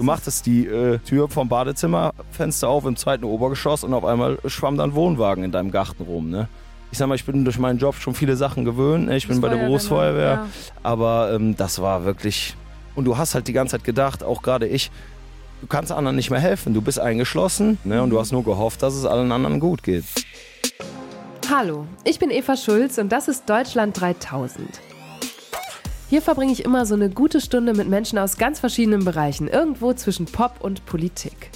Du machtest die äh, Tür vom Badezimmerfenster auf im zweiten Obergeschoss und auf einmal schwamm dann Wohnwagen in deinem Garten rum, ne? Ich sag mal, ich bin durch meinen Job schon viele Sachen gewöhnt. Ne? Ich bin bei der Berufsfeuerwehr. Ja. Aber ähm, das war wirklich. Und du hast halt die ganze Zeit gedacht, auch gerade ich, du kannst anderen nicht mehr helfen. Du bist eingeschlossen ne? und du hast nur gehofft, dass es allen anderen gut geht. Hallo, ich bin Eva Schulz und das ist Deutschland 3000. Hier verbringe ich immer so eine gute Stunde mit Menschen aus ganz verschiedenen Bereichen, irgendwo zwischen Pop und Politik.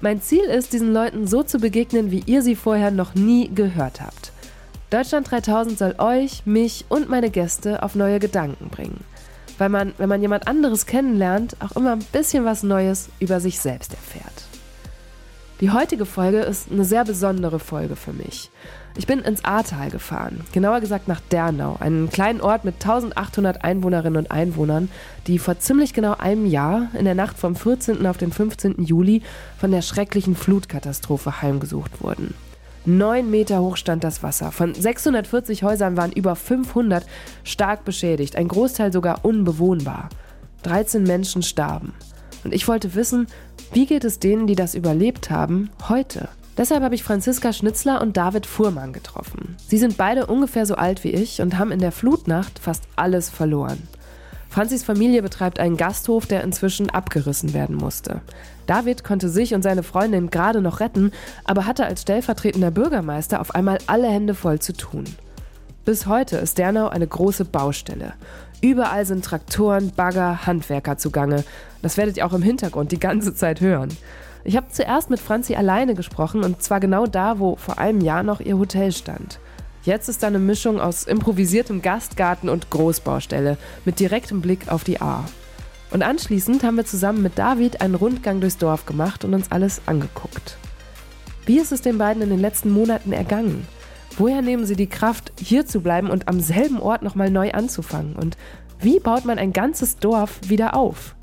Mein Ziel ist, diesen Leuten so zu begegnen, wie ihr sie vorher noch nie gehört habt. Deutschland 3000 soll euch, mich und meine Gäste auf neue Gedanken bringen. Weil man, wenn man jemand anderes kennenlernt, auch immer ein bisschen was Neues über sich selbst erfährt. Die heutige Folge ist eine sehr besondere Folge für mich. Ich bin ins Ahrtal gefahren, genauer gesagt nach Dernau, einen kleinen Ort mit 1800 Einwohnerinnen und Einwohnern, die vor ziemlich genau einem Jahr, in der Nacht vom 14. auf den 15. Juli, von der schrecklichen Flutkatastrophe heimgesucht wurden. Neun Meter hoch stand das Wasser. Von 640 Häusern waren über 500 stark beschädigt, ein Großteil sogar unbewohnbar. 13 Menschen starben. Und ich wollte wissen, wie geht es denen, die das überlebt haben, heute? Deshalb habe ich Franziska Schnitzler und David Fuhrmann getroffen. Sie sind beide ungefähr so alt wie ich und haben in der Flutnacht fast alles verloren. Franzis Familie betreibt einen Gasthof, der inzwischen abgerissen werden musste. David konnte sich und seine Freundin gerade noch retten, aber hatte als stellvertretender Bürgermeister auf einmal alle Hände voll zu tun. Bis heute ist Dernau eine große Baustelle. Überall sind Traktoren, Bagger, Handwerker zugange. Das werdet ihr auch im Hintergrund die ganze Zeit hören. Ich habe zuerst mit Franzi alleine gesprochen und zwar genau da, wo vor einem Jahr noch ihr Hotel stand. Jetzt ist da eine Mischung aus improvisiertem Gastgarten und Großbaustelle mit direktem Blick auf die A. Und anschließend haben wir zusammen mit David einen Rundgang durchs Dorf gemacht und uns alles angeguckt. Wie ist es den beiden in den letzten Monaten ergangen? Woher nehmen sie die Kraft, hier zu bleiben und am selben Ort nochmal neu anzufangen? Und wie baut man ein ganzes Dorf wieder auf?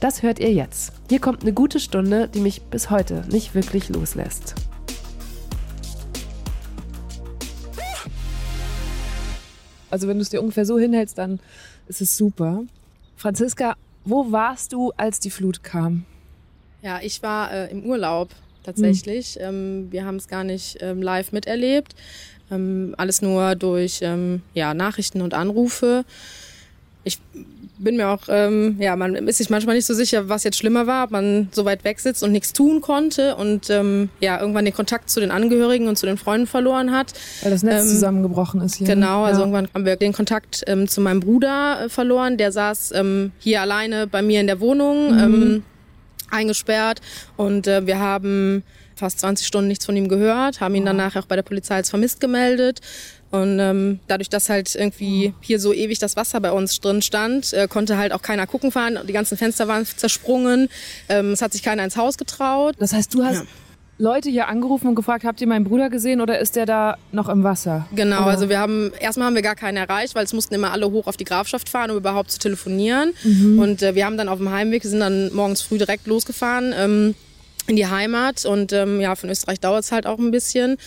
Das hört ihr jetzt. Hier kommt eine gute Stunde, die mich bis heute nicht wirklich loslässt. Also wenn du es dir ungefähr so hinhältst, dann ist es super. Franziska, wo warst du, als die Flut kam? Ja, ich war äh, im Urlaub tatsächlich. Hm. Ähm, wir haben es gar nicht ähm, live miterlebt. Ähm, alles nur durch ähm, ja, Nachrichten und Anrufe. Ich bin mir auch, ähm, ja, man ist sich manchmal nicht so sicher, was jetzt schlimmer war, ob man so weit weg sitzt und nichts tun konnte und ähm, ja, irgendwann den Kontakt zu den Angehörigen und zu den Freunden verloren hat. Weil das Netz ähm, zusammengebrochen ist hier. Ne? Genau, also ja. irgendwann haben wir den Kontakt ähm, zu meinem Bruder äh, verloren. Der saß ähm, hier alleine bei mir in der Wohnung, mhm. ähm, eingesperrt und äh, wir haben fast 20 Stunden nichts von ihm gehört, haben ihn danach auch bei der Polizei als vermisst gemeldet. Und ähm, dadurch, dass halt irgendwie hier so ewig das Wasser bei uns drin stand, äh, konnte halt auch keiner gucken fahren. Die ganzen Fenster waren zersprungen. Ähm, es hat sich keiner ins Haus getraut. Das heißt, du hast ja. Leute hier angerufen und gefragt, habt ihr meinen Bruder gesehen oder ist der da noch im Wasser? Genau, oder? also wir haben, erstmal haben wir gar keinen erreicht, weil es mussten immer alle hoch auf die Grafschaft fahren, um überhaupt zu telefonieren. Mhm. Und äh, wir haben dann auf dem Heimweg, sind dann morgens früh direkt losgefahren. Ähm, in die Heimat und ähm, ja, von Österreich dauert es halt auch ein bisschen.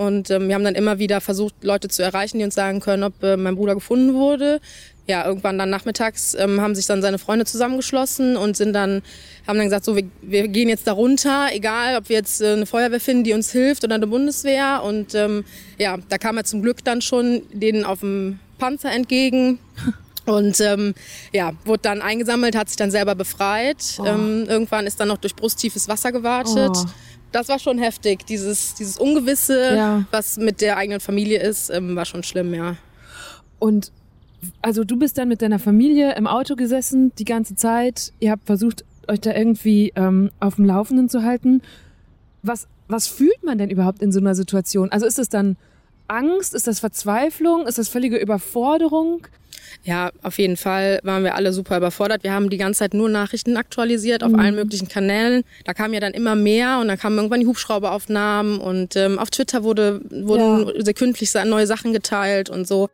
Und ähm, wir haben dann immer wieder versucht, Leute zu erreichen, die uns sagen können, ob äh, mein Bruder gefunden wurde. Ja, irgendwann dann nachmittags ähm, haben sich dann seine Freunde zusammengeschlossen und sind dann, haben dann gesagt, so, wir, wir gehen jetzt da runter, egal ob wir jetzt äh, eine Feuerwehr finden, die uns hilft oder eine Bundeswehr. Und ähm, ja, da kam er zum Glück dann schon denen auf dem Panzer entgegen. Und ähm, ja, wurde dann eingesammelt, hat sich dann selber befreit. Oh. Ähm, irgendwann ist dann noch durch brusttiefes Wasser gewartet. Oh das war schon heftig. Dieses, dieses Ungewisse, ja. was mit der eigenen Familie ist, ähm, war schon schlimm, ja. Und also du bist dann mit deiner Familie im Auto gesessen die ganze Zeit. Ihr habt versucht, euch da irgendwie ähm, auf dem Laufenden zu halten. Was, was fühlt man denn überhaupt in so einer Situation? Also ist es dann Angst? Ist das Verzweiflung? Ist das völlige Überforderung? Ja, auf jeden Fall waren wir alle super überfordert. Wir haben die ganze Zeit nur Nachrichten aktualisiert auf mhm. allen möglichen Kanälen. Da kam ja dann immer mehr und dann kamen irgendwann die Hubschrauberaufnahmen und ähm, auf Twitter wurde, wurden ja. sekündlich neue Sachen geteilt und so.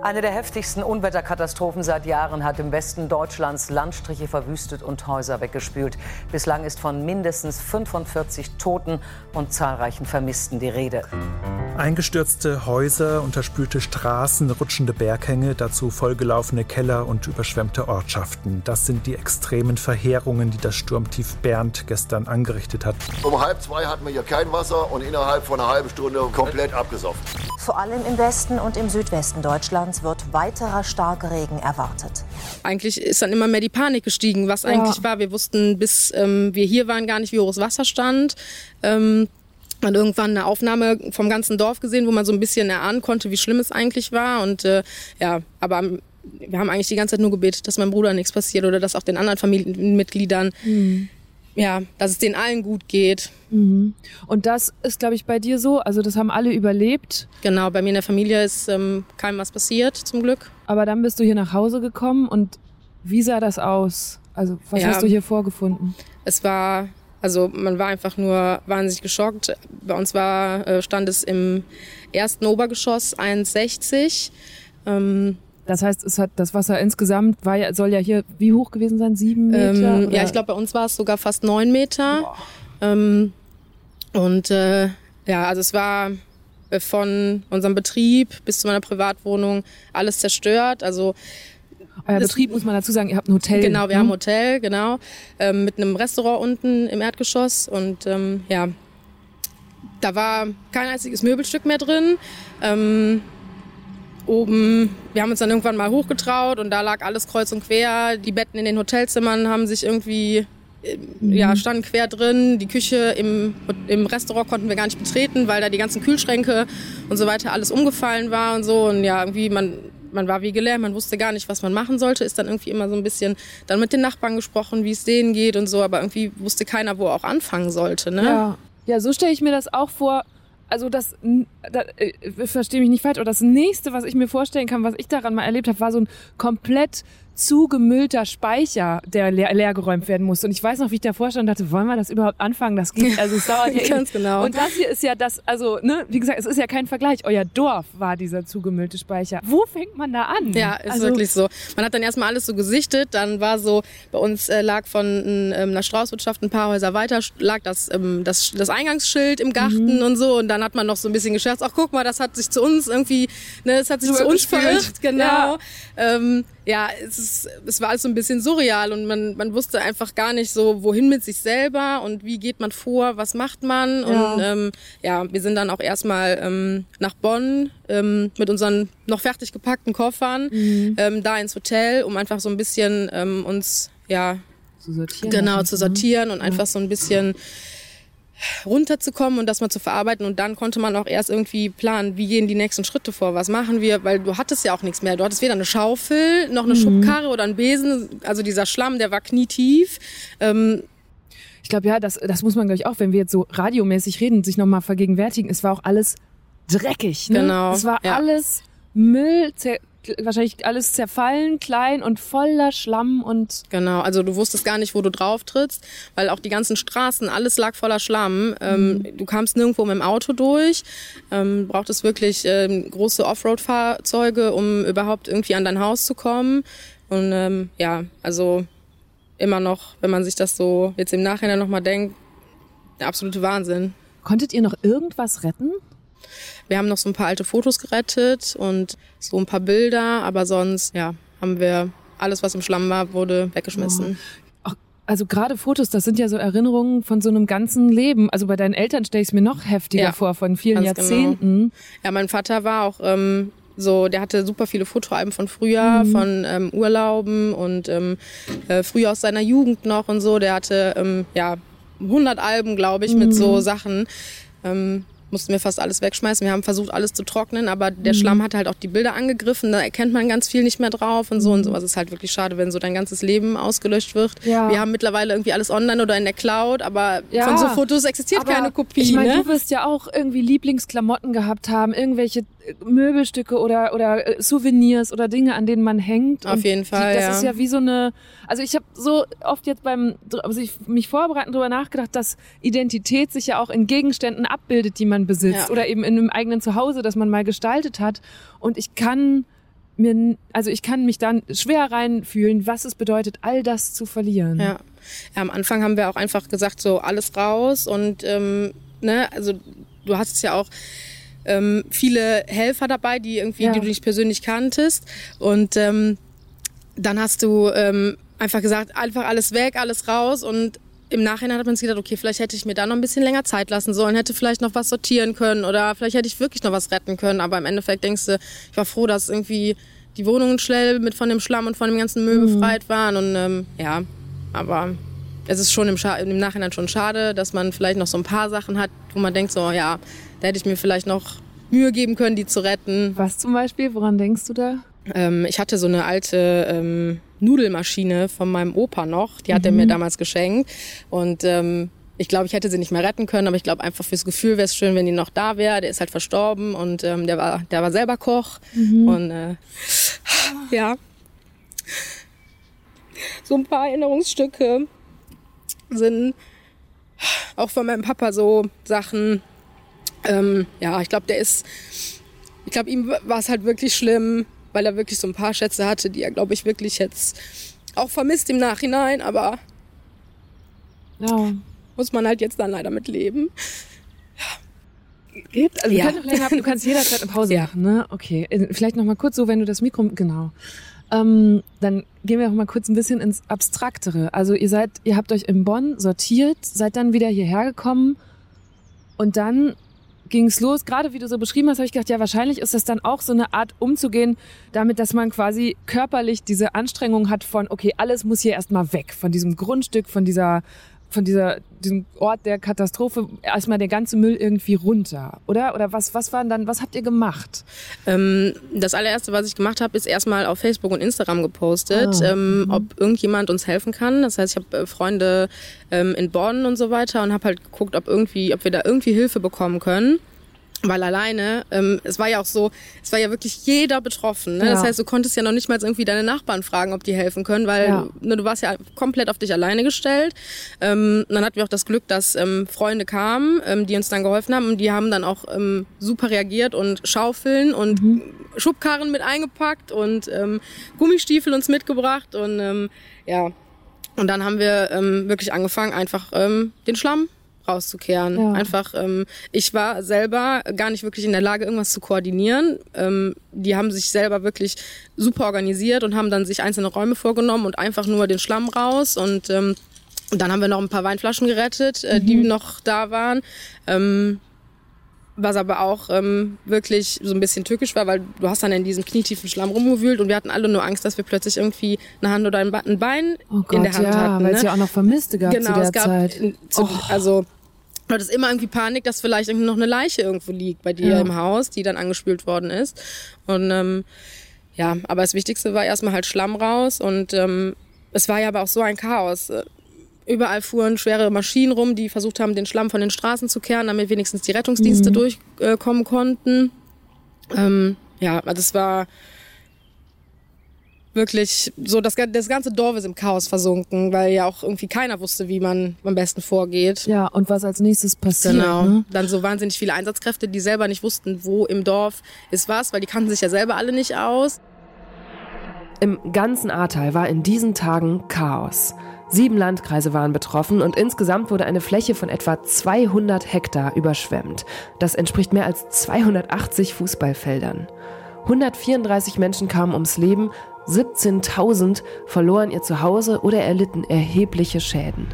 Eine der heftigsten Unwetterkatastrophen seit Jahren hat im Westen Deutschlands Landstriche verwüstet und Häuser weggespült. Bislang ist von mindestens 45 Toten und zahlreichen Vermissten die Rede. Eingestürzte Häuser, unterspülte Straßen, rutschende Berghänge, dazu vollgelaufene Keller und überschwemmte Ortschaften. Das sind die extremen Verheerungen, die das Sturmtief Bernd gestern angerichtet hat. Um halb zwei hatten wir hier kein Wasser und innerhalb von einer halben Stunde komplett abgesoffen. Vor allem im Westen und im Südwesten Deutschlands wird weiterer starker Regen erwartet. Eigentlich ist dann immer mehr die Panik gestiegen, was eigentlich ja. war. Wir wussten, bis ähm, wir hier waren, gar nicht, wie hoch das Wasser stand. Ähm, man irgendwann eine Aufnahme vom ganzen Dorf gesehen, wo man so ein bisschen erahnen konnte, wie schlimm es eigentlich war. Und äh, ja, aber wir haben eigentlich die ganze Zeit nur gebetet, dass meinem Bruder nichts passiert oder dass auch den anderen Familienmitgliedern, mhm. Ja, dass es denen allen gut geht. Mhm. Und das ist, glaube ich, bei dir so. Also das haben alle überlebt. Genau, bei mir in der Familie ist ähm, keinem was passiert, zum Glück. Aber dann bist du hier nach Hause gekommen und wie sah das aus? Also was ja, hast du hier vorgefunden? Es war also man war einfach nur wahnsinnig geschockt. Bei uns war, äh, stand es im ersten Obergeschoss 1,60. Ähm, das heißt, es hat das Wasser insgesamt war ja, soll ja hier wie hoch gewesen sein? Sieben Meter? Ähm, ja, ich glaube, bei uns war es sogar fast neun Meter. Ähm, und äh, ja, also es war äh, von unserem Betrieb bis zu meiner Privatwohnung alles zerstört. Also euer Betrieb muss man dazu sagen, ihr habt ein Hotel. Genau, wir hm? haben ein Hotel, genau, ähm, mit einem Restaurant unten im Erdgeschoss und ähm, ja, da war kein einziges Möbelstück mehr drin. Ähm, oben, wir haben uns dann irgendwann mal hochgetraut und da lag alles kreuz und quer. Die Betten in den Hotelzimmern haben sich irgendwie mhm. ja, standen quer drin. Die Küche im, im Restaurant konnten wir gar nicht betreten, weil da die ganzen Kühlschränke und so weiter alles umgefallen war und so. Und ja, irgendwie, man man war wie gelähmt, man wusste gar nicht, was man machen sollte, ist dann irgendwie immer so ein bisschen dann mit den Nachbarn gesprochen, wie es denen geht und so, aber irgendwie wusste keiner, wo er auch anfangen sollte. Ne? Ja. ja, so stelle ich mir das auch vor. Also das, das äh, verstehe mich nicht falsch, aber das nächste, was ich mir vorstellen kann, was ich daran mal erlebt habe, war so ein komplett zugemüllter Speicher, der leer, leer geräumt werden muss. Und ich weiß noch, wie ich davor stand und dachte, wollen wir das überhaupt anfangen? Das geht, also es dauert ja Ganz genau. Und das hier ist ja das, also, ne, wie gesagt, es ist ja kein Vergleich. Euer Dorf war dieser zugemüllte Speicher. Wo fängt man da an? Ja, ist also, wirklich so. Man hat dann erstmal alles so gesichtet, dann war so, bei uns äh, lag von ähm, einer Straußwirtschaft ein paar Häuser weiter, lag das, ähm, das, das Eingangsschild im Garten mhm. und so. Und dann hat man noch so ein bisschen gescherzt, ach guck mal, das hat sich zu uns irgendwie, ne, es hat sich so zu uns verirrt, genau. Ja. Ähm, ja, es, ist, es war alles so ein bisschen surreal und man, man wusste einfach gar nicht so, wohin mit sich selber und wie geht man vor, was macht man. Ja. Und ähm, ja, wir sind dann auch erstmal ähm, nach Bonn ähm, mit unseren noch fertig gepackten Koffern mhm. ähm, da ins Hotel, um einfach so ein bisschen ähm, uns ja zu sortieren. Genau, zu sortieren und einfach so ein bisschen runterzukommen und das mal zu verarbeiten und dann konnte man auch erst irgendwie planen, wie gehen die nächsten Schritte vor, was machen wir, weil du hattest ja auch nichts mehr. Du hattest weder eine Schaufel, noch eine mhm. Schubkarre oder einen Besen, also dieser Schlamm, der war knietief. Ähm, ich glaube, ja, das, das muss man, glaube ich, auch, wenn wir jetzt so radiomäßig reden, sich nochmal vergegenwärtigen. Es war auch alles dreckig. Ne? Genau. Es war ja. alles Müll, wahrscheinlich alles zerfallen, klein und voller Schlamm und. Genau, also du wusstest gar nicht, wo du drauf trittst, weil auch die ganzen Straßen, alles lag voller Schlamm. Ähm, mhm. du kamst nirgendwo mit dem Auto durch, ähm, brauchtest wirklich ähm, große Offroad-Fahrzeuge, um überhaupt irgendwie an dein Haus zu kommen. Und ähm, ja, also immer noch, wenn man sich das so jetzt im Nachhinein nochmal denkt, der absolute Wahnsinn. Konntet ihr noch irgendwas retten? Wir haben noch so ein paar alte Fotos gerettet und so ein paar Bilder, aber sonst, ja, haben wir alles, was im Schlamm war, wurde weggeschmissen. Oh. Also gerade Fotos, das sind ja so Erinnerungen von so einem ganzen Leben. Also bei deinen Eltern stelle ich es mir noch heftiger ja, vor, von vielen genau. Jahrzehnten. Genau. Ja, mein Vater war auch ähm, so, der hatte super viele Fotoalben von früher, mhm. von ähm, Urlauben und ähm, äh, früher aus seiner Jugend noch und so. Der hatte ähm, ja 100 Alben, glaube ich, mhm. mit so Sachen. Ähm, mussten wir fast alles wegschmeißen. Wir haben versucht, alles zu trocknen, aber der mhm. Schlamm hat halt auch die Bilder angegriffen. Da erkennt man ganz viel nicht mehr drauf und so und sowas ist halt wirklich schade, wenn so dein ganzes Leben ausgelöscht wird. Ja. Wir haben mittlerweile irgendwie alles online oder in der Cloud, aber ja. von so Fotos existiert aber keine Kopie. Ich meine, ne? du wirst ja auch irgendwie Lieblingsklamotten gehabt haben, irgendwelche Möbelstücke oder oder äh, Souvenirs oder Dinge, an denen man hängt. Auf jeden Fall. Die, das ja. ist ja wie so eine. Also ich habe so oft jetzt beim also ich mich vorbereiten darüber nachgedacht, dass Identität sich ja auch in Gegenständen abbildet, die man besitzt ja. oder eben in einem eigenen Zuhause, das man mal gestaltet hat. Und ich kann mir, also ich kann mich dann schwer reinfühlen, was es bedeutet, all das zu verlieren. Ja. ja am Anfang haben wir auch einfach gesagt, so alles raus und ähm, ne, also du hast es ja auch ähm, viele Helfer dabei, die irgendwie, ja. die du nicht persönlich kanntest und ähm, dann hast du ähm, einfach gesagt, einfach alles weg, alles raus und im Nachhinein hat man sich gedacht, okay, vielleicht hätte ich mir da noch ein bisschen länger Zeit lassen sollen, hätte vielleicht noch was sortieren können oder vielleicht hätte ich wirklich noch was retten können. Aber im Endeffekt denkst du, ich war froh, dass irgendwie die Wohnungen schnell mit von dem Schlamm und von dem ganzen Müll mhm. befreit waren. Und ähm, ja, aber es ist schon im, im, Nachhinein schon schade, dass man vielleicht noch so ein paar Sachen hat, wo man denkt, so ja, da hätte ich mir vielleicht noch Mühe geben können, die zu retten. Was zum Beispiel? Woran denkst du da? Ähm, ich hatte so eine alte ähm, Nudelmaschine von meinem Opa noch. Die hat mhm. er mir mhm. damals geschenkt. Und ähm, ich glaube, ich hätte sie nicht mehr retten können, aber ich glaube einfach fürs Gefühl wäre es schön, wenn die noch da wäre. Der ist halt verstorben und ähm, der war, der war selber Koch mhm. und äh, ja, so ein paar Erinnerungsstücke sind auch von meinem Papa so Sachen. Ähm, ja, ich glaube, der ist, ich glaube, ihm war es halt wirklich schlimm, weil er wirklich so ein paar Schätze hatte, die er, glaube ich, wirklich jetzt auch vermisst im Nachhinein, aber ja. muss man halt jetzt dann leider mit leben. Geht? Also ja. länger, du kannst jederzeit eine Pause ja. machen, ne? Okay. Äh, vielleicht noch mal kurz so, wenn du das Mikro, genau. Ähm, dann gehen wir auch mal kurz ein bisschen ins Abstraktere. Also ihr seid, ihr habt euch in Bonn sortiert, seid dann wieder hierher gekommen und dann ging es los. Gerade wie du so beschrieben hast, habe ich gedacht, ja, wahrscheinlich ist das dann auch so eine Art umzugehen, damit, dass man quasi körperlich diese Anstrengung hat von, okay, alles muss hier erstmal weg, von diesem Grundstück, von dieser von dieser, diesem Ort der Katastrophe erstmal der ganze Müll irgendwie runter, oder? Oder was, was waren dann, was habt ihr gemacht? Ähm, das allererste, was ich gemacht habe, ist erstmal auf Facebook und Instagram gepostet, ah, ähm, mhm. ob irgendjemand uns helfen kann. Das heißt, ich habe äh, Freunde ähm, in Bonn und so weiter und habe halt geguckt, ob irgendwie, ob wir da irgendwie Hilfe bekommen können. Weil alleine, ähm, es war ja auch so, es war ja wirklich jeder betroffen. Ne? Ja. Das heißt, du konntest ja noch nicht mal irgendwie deine Nachbarn fragen, ob die helfen können, weil ja. ne, du warst ja komplett auf dich alleine gestellt. Ähm, dann hatten wir auch das Glück, dass ähm, Freunde kamen, ähm, die uns dann geholfen haben und die haben dann auch ähm, super reagiert und Schaufeln und mhm. Schubkarren mit eingepackt und ähm, Gummistiefel uns mitgebracht und ähm, ja. Und dann haben wir ähm, wirklich angefangen, einfach ähm, den Schlamm rauszukehren. Ja. Einfach, ähm, ich war selber gar nicht wirklich in der Lage, irgendwas zu koordinieren. Ähm, die haben sich selber wirklich super organisiert und haben dann sich einzelne Räume vorgenommen und einfach nur den Schlamm raus und ähm, dann haben wir noch ein paar Weinflaschen gerettet, äh, mhm. die noch da waren. Ähm, was aber auch ähm, wirklich so ein bisschen tückisch war, weil du hast dann in diesem knietiefen Schlamm rumgewühlt und wir hatten alle nur Angst, dass wir plötzlich irgendwie eine Hand oder ein Bein oh Gott, in der Hand ja, hatten. Weil es ne? ja auch noch Vermisste gab genau, zu der es gab, Zeit. Zu, oh. Also Du hattest immer irgendwie Panik, dass vielleicht irgendwie noch eine Leiche irgendwo liegt bei dir ja. im Haus, die dann angespült worden ist. Und ähm, ja, aber das Wichtigste war erstmal halt Schlamm raus und ähm, es war ja aber auch so ein Chaos. Überall fuhren schwere Maschinen rum, die versucht haben, den Schlamm von den Straßen zu kehren, damit wenigstens die Rettungsdienste mhm. durchkommen konnten. Ähm, ja, also es war wirklich so, das, das ganze Dorf ist im Chaos versunken, weil ja auch irgendwie keiner wusste, wie man am besten vorgeht. Ja, und was als nächstes passiert. Genau. Ne? Dann so wahnsinnig viele Einsatzkräfte, die selber nicht wussten, wo im Dorf ist was, weil die kannten sich ja selber alle nicht aus. Im ganzen Ahrtal war in diesen Tagen Chaos. Sieben Landkreise waren betroffen und insgesamt wurde eine Fläche von etwa 200 Hektar überschwemmt. Das entspricht mehr als 280 Fußballfeldern. 134 Menschen kamen ums Leben, 17.000 verloren ihr Zuhause oder erlitten erhebliche Schäden.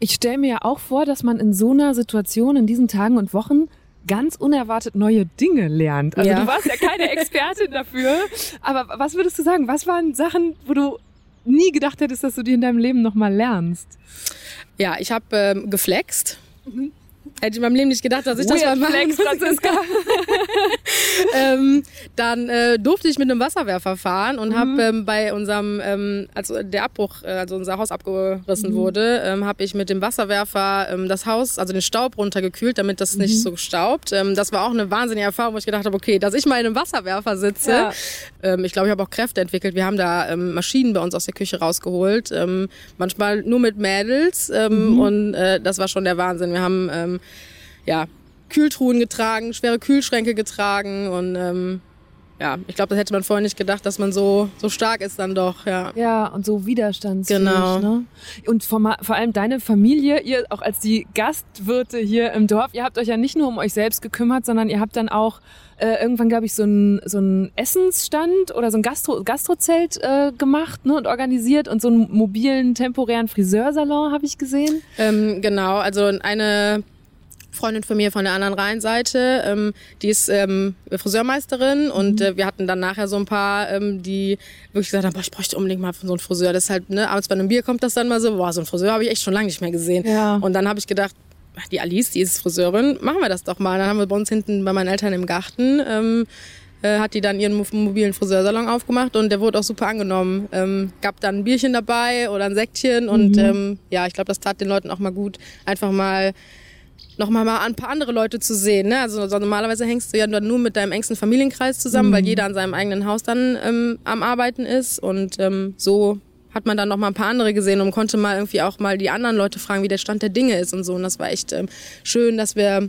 Ich stelle mir ja auch vor, dass man in so einer Situation in diesen Tagen und Wochen ganz unerwartet neue Dinge lernt. Also ja. du warst ja keine Expertin dafür, aber was würdest du sagen? Was waren Sachen, wo du nie gedacht hättest, dass du die in deinem Leben nochmal lernst? Ja, ich habe ähm, geflext. Mhm. Hätte ich in meinem Leben nicht gedacht, dass ich Weird das mal mache. Franziska. ähm, dann äh, durfte ich mit einem Wasserwerfer fahren und mhm. habe ähm, bei unserem, ähm, als der Abbruch, äh, also unser Haus abgerissen mhm. wurde, ähm, habe ich mit dem Wasserwerfer ähm, das Haus, also den Staub runtergekühlt, damit das mhm. nicht so staubt. Ähm, das war auch eine wahnsinnige Erfahrung, wo ich gedacht habe, okay, dass ich mal in einem Wasserwerfer sitze. Ja. Ähm, ich glaube, ich habe auch Kräfte entwickelt. Wir haben da ähm, Maschinen bei uns aus der Küche rausgeholt, ähm, manchmal nur mit Mädels ähm, mhm. und äh, das war schon der Wahnsinn. Wir haben ähm, ja, Kühltruhen getragen, schwere Kühlschränke getragen und ähm, ja, ich glaube, das hätte man vorher nicht gedacht, dass man so, so stark ist dann doch, ja. Ja, und so widerstandsfähig. Genau. Ne? Und vor, vor allem deine Familie, ihr auch als die Gastwirte hier im Dorf, ihr habt euch ja nicht nur um euch selbst gekümmert, sondern ihr habt dann auch äh, irgendwann, glaube ich, so ein so Essensstand oder so ein Gastro Gastrozelt äh, gemacht ne, und organisiert und so einen mobilen, temporären Friseursalon habe ich gesehen. Ähm, genau, also eine Freundin von mir von der anderen Rheinseite, ähm, die ist ähm, Friseurmeisterin und mhm. äh, wir hatten dann nachher so ein paar, ähm, die wirklich gesagt haben, boah, ich bräuchte unbedingt mal so einen Friseur. Das ist halt, ne, abends bei einem Bier kommt das dann mal so, boah, so einen Friseur habe ich echt schon lange nicht mehr gesehen. Ja. Und dann habe ich gedacht, die Alice, die ist Friseurin, machen wir das doch mal. Dann haben wir bei uns hinten bei meinen Eltern im Garten, ähm, äh, hat die dann ihren mobilen Friseursalon aufgemacht und der wurde auch super angenommen. Ähm, gab dann ein Bierchen dabei oder ein Säckchen und mhm. ähm, ja, ich glaube, das tat den Leuten auch mal gut, einfach mal noch mal, mal ein paar andere Leute zu sehen. Ne? Also, also normalerweise hängst du ja nur mit deinem engsten Familienkreis zusammen, mhm. weil jeder an seinem eigenen Haus dann ähm, am Arbeiten ist. Und ähm, so hat man dann noch mal ein paar andere gesehen und konnte mal irgendwie auch mal die anderen Leute fragen, wie der Stand der Dinge ist und so. Und das war echt ähm, schön, dass wir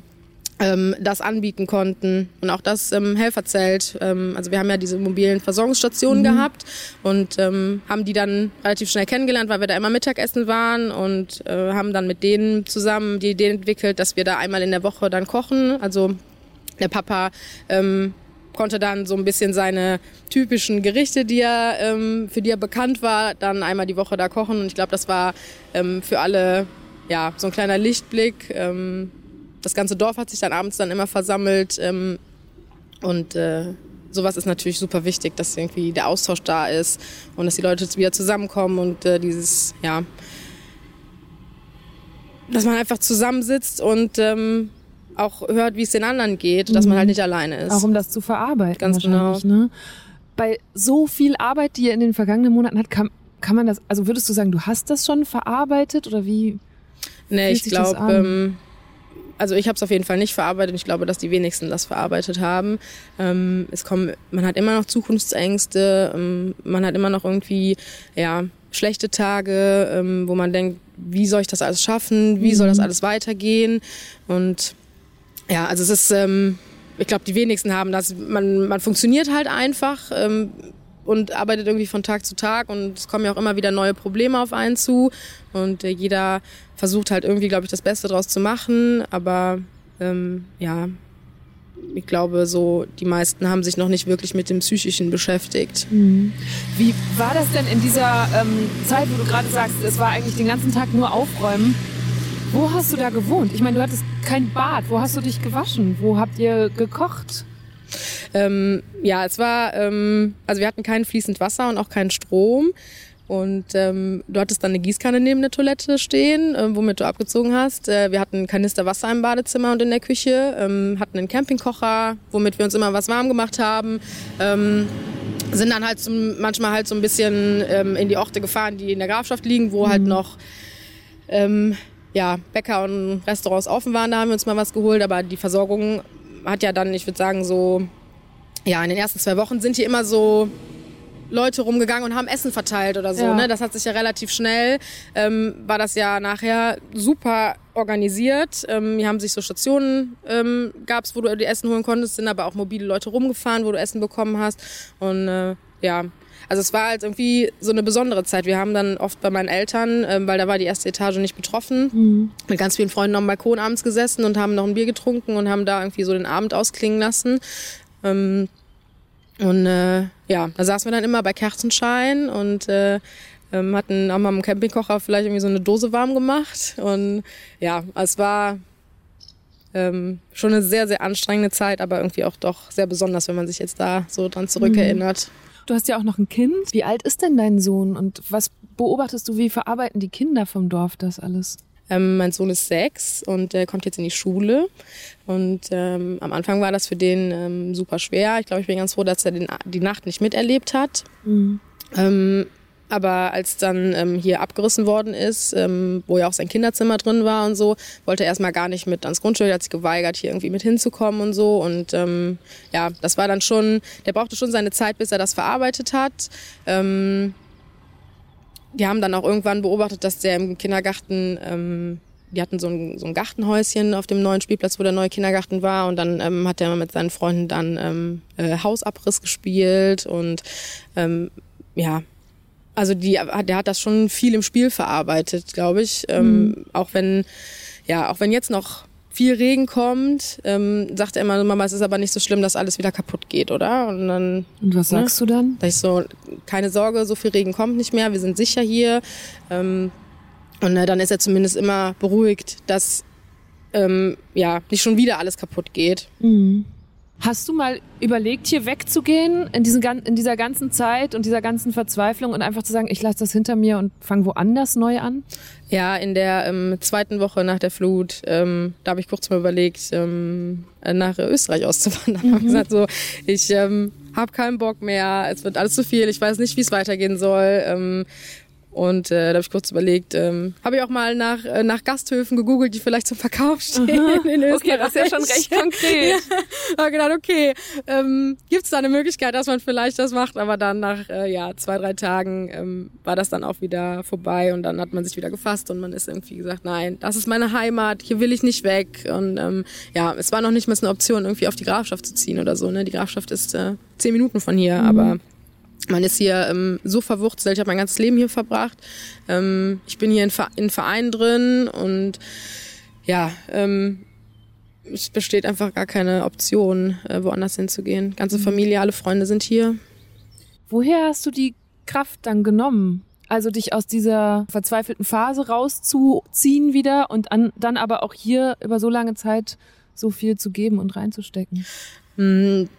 ähm, das anbieten konnten. Und auch das ähm, Helferzelt. Ähm, also wir haben ja diese mobilen Versorgungsstationen mhm. gehabt und ähm, haben die dann relativ schnell kennengelernt, weil wir da immer Mittagessen waren und äh, haben dann mit denen zusammen die Idee entwickelt, dass wir da einmal in der Woche dann kochen. Also der Papa ähm, konnte dann so ein bisschen seine typischen Gerichte, die er, ähm, für die er bekannt war, dann einmal die Woche da kochen. Und ich glaube, das war ähm, für alle ja so ein kleiner Lichtblick. Ähm, das ganze Dorf hat sich dann abends dann immer versammelt ähm, und äh, sowas ist natürlich super wichtig, dass irgendwie der Austausch da ist und dass die Leute wieder zusammenkommen und äh, dieses, ja, dass man einfach zusammensitzt und ähm, auch hört, wie es den anderen geht, dass man halt mhm. nicht alleine ist. Auch um das zu verarbeiten. Ganz genau. Ne? Bei so viel Arbeit, die ihr in den vergangenen Monaten hat, kann, kann man das, also würdest du sagen, du hast das schon verarbeitet oder wie? Nee, ich glaube, ähm, also ich habe es auf jeden Fall nicht verarbeitet und ich glaube, dass die wenigsten das verarbeitet haben. Ähm, es kommen, man hat immer noch Zukunftsängste, ähm, man hat immer noch irgendwie ja schlechte Tage, ähm, wo man denkt, wie soll ich das alles schaffen, wie soll das mhm. alles weitergehen und ja, also es ist, ähm, ich glaube, die wenigsten haben das. Man, man funktioniert halt einfach. Ähm, und arbeitet irgendwie von Tag zu Tag und es kommen ja auch immer wieder neue Probleme auf einen zu und äh, jeder versucht halt irgendwie, glaube ich, das Beste draus zu machen, aber ähm, ja, ich glaube, so die meisten haben sich noch nicht wirklich mit dem Psychischen beschäftigt. Mhm. Wie war das denn in dieser ähm, Zeit, wo du gerade sagst, es war eigentlich den ganzen Tag nur Aufräumen? Wo hast du da gewohnt? Ich meine, du hattest kein Bad. Wo hast du dich gewaschen? Wo habt ihr gekocht? Ähm, ja, es war, ähm, also wir hatten kein fließend Wasser und auch keinen Strom. Und ähm, du hattest dann eine Gießkanne neben der Toilette stehen, äh, womit du abgezogen hast. Äh, wir hatten Kanister Wasser im Badezimmer und in der Küche, ähm, hatten einen Campingkocher, womit wir uns immer was warm gemacht haben. Ähm, sind dann halt zum, manchmal halt so ein bisschen ähm, in die Orte gefahren, die in der Grafschaft liegen, wo halt mhm. halt noch ähm, ja, Bäcker und Restaurants offen waren. Da haben wir uns mal was geholt, aber die Versorgung hat ja dann, ich würde sagen, so, ja, in den ersten zwei Wochen sind hier immer so Leute rumgegangen und haben Essen verteilt oder so. Ja. Ne? Das hat sich ja relativ schnell, ähm, war das ja nachher super organisiert. Ähm, hier haben sich so Stationen, ähm, gab es, wo du die Essen holen konntest, sind aber auch mobile Leute rumgefahren, wo du Essen bekommen hast. Und äh, ja, also es war halt irgendwie so eine besondere Zeit. Wir haben dann oft bei meinen Eltern, ähm, weil da war die erste Etage nicht betroffen, mhm. mit ganz vielen Freunden am Balkon abends gesessen und haben noch ein Bier getrunken und haben da irgendwie so den Abend ausklingen lassen. Ähm, und äh, ja, da saßen wir dann immer bei Kerzenschein und äh, ähm, hatten mal im Campingkocher vielleicht irgendwie so eine Dose warm gemacht. Und ja, es war ähm, schon eine sehr, sehr anstrengende Zeit, aber irgendwie auch doch sehr besonders, wenn man sich jetzt da so dran zurückerinnert. Du hast ja auch noch ein Kind. Wie alt ist denn dein Sohn und was beobachtest du, wie verarbeiten die Kinder vom Dorf das alles? Ähm, mein Sohn ist sechs und er kommt jetzt in die Schule. Und ähm, am Anfang war das für den ähm, super schwer. Ich glaube, ich bin ganz froh, dass er den, die Nacht nicht miterlebt hat. Mhm. Ähm, aber als dann ähm, hier abgerissen worden ist, ähm, wo ja auch sein Kinderzimmer drin war und so, wollte er erstmal gar nicht mit ans Grundschule, hat sich geweigert, hier irgendwie mit hinzukommen und so. Und ähm, ja, das war dann schon, der brauchte schon seine Zeit, bis er das verarbeitet hat. Ähm, wir haben dann auch irgendwann beobachtet, dass der im Kindergarten ähm, die hatten so ein, so ein Gartenhäuschen auf dem neuen Spielplatz, wo der neue Kindergarten war. Und dann ähm, hat er mit seinen Freunden dann ähm, äh, Hausabriss gespielt und ähm, ja, also die, der hat das schon viel im Spiel verarbeitet, glaube ich. Ähm, mhm. Auch wenn, ja, auch wenn jetzt noch viel Regen kommt, ähm, sagt er immer, Mama, es ist aber nicht so schlimm, dass alles wieder kaputt geht, oder? Und dann. Und was ne, sagst du dann? Da ich so, keine Sorge, so viel Regen kommt nicht mehr, wir sind sicher hier. Ähm, und äh, dann ist er zumindest immer beruhigt, dass ähm, ja nicht schon wieder alles kaputt geht. Mhm. Hast du mal überlegt, hier wegzugehen in, diesen, in dieser ganzen Zeit und dieser ganzen Verzweiflung und einfach zu sagen, ich lasse das hinter mir und fange woanders neu an? Ja, in der ähm, zweiten Woche nach der Flut, ähm, da habe ich kurz mal überlegt, ähm, nach Österreich auszuwandern. Mhm. habe gesagt, so, ich ähm, habe keinen Bock mehr, es wird alles zu viel, ich weiß nicht, wie es weitergehen soll. Ähm, und äh, da habe ich kurz überlegt, ähm, habe ich auch mal nach, äh, nach Gasthöfen gegoogelt, die vielleicht zum Verkauf stehen Aha. in Österreich. Okay, das ist ja schon recht konkret. ja, habe gedacht, okay, ähm, gibt es da eine Möglichkeit, dass man vielleicht das macht? Aber dann nach äh, ja, zwei, drei Tagen ähm, war das dann auch wieder vorbei und dann hat man sich wieder gefasst und man ist irgendwie gesagt, nein, das ist meine Heimat, hier will ich nicht weg. Und ähm, ja, es war noch nicht mal eine Option, irgendwie auf die Grafschaft zu ziehen oder so. Ne? Die Grafschaft ist äh, zehn Minuten von hier, mhm. aber man ist hier ähm, so verwurzelt, ich habe mein ganzes Leben hier verbracht. Ähm, ich bin hier in, in Vereinen drin und ja, ähm, es besteht einfach gar keine Option, äh, woanders hinzugehen. Ganze mhm. Familie, alle Freunde sind hier. Woher hast du die Kraft dann genommen? Also dich aus dieser verzweifelten Phase rauszuziehen wieder und an, dann aber auch hier über so lange Zeit so viel zu geben und reinzustecken? Mhm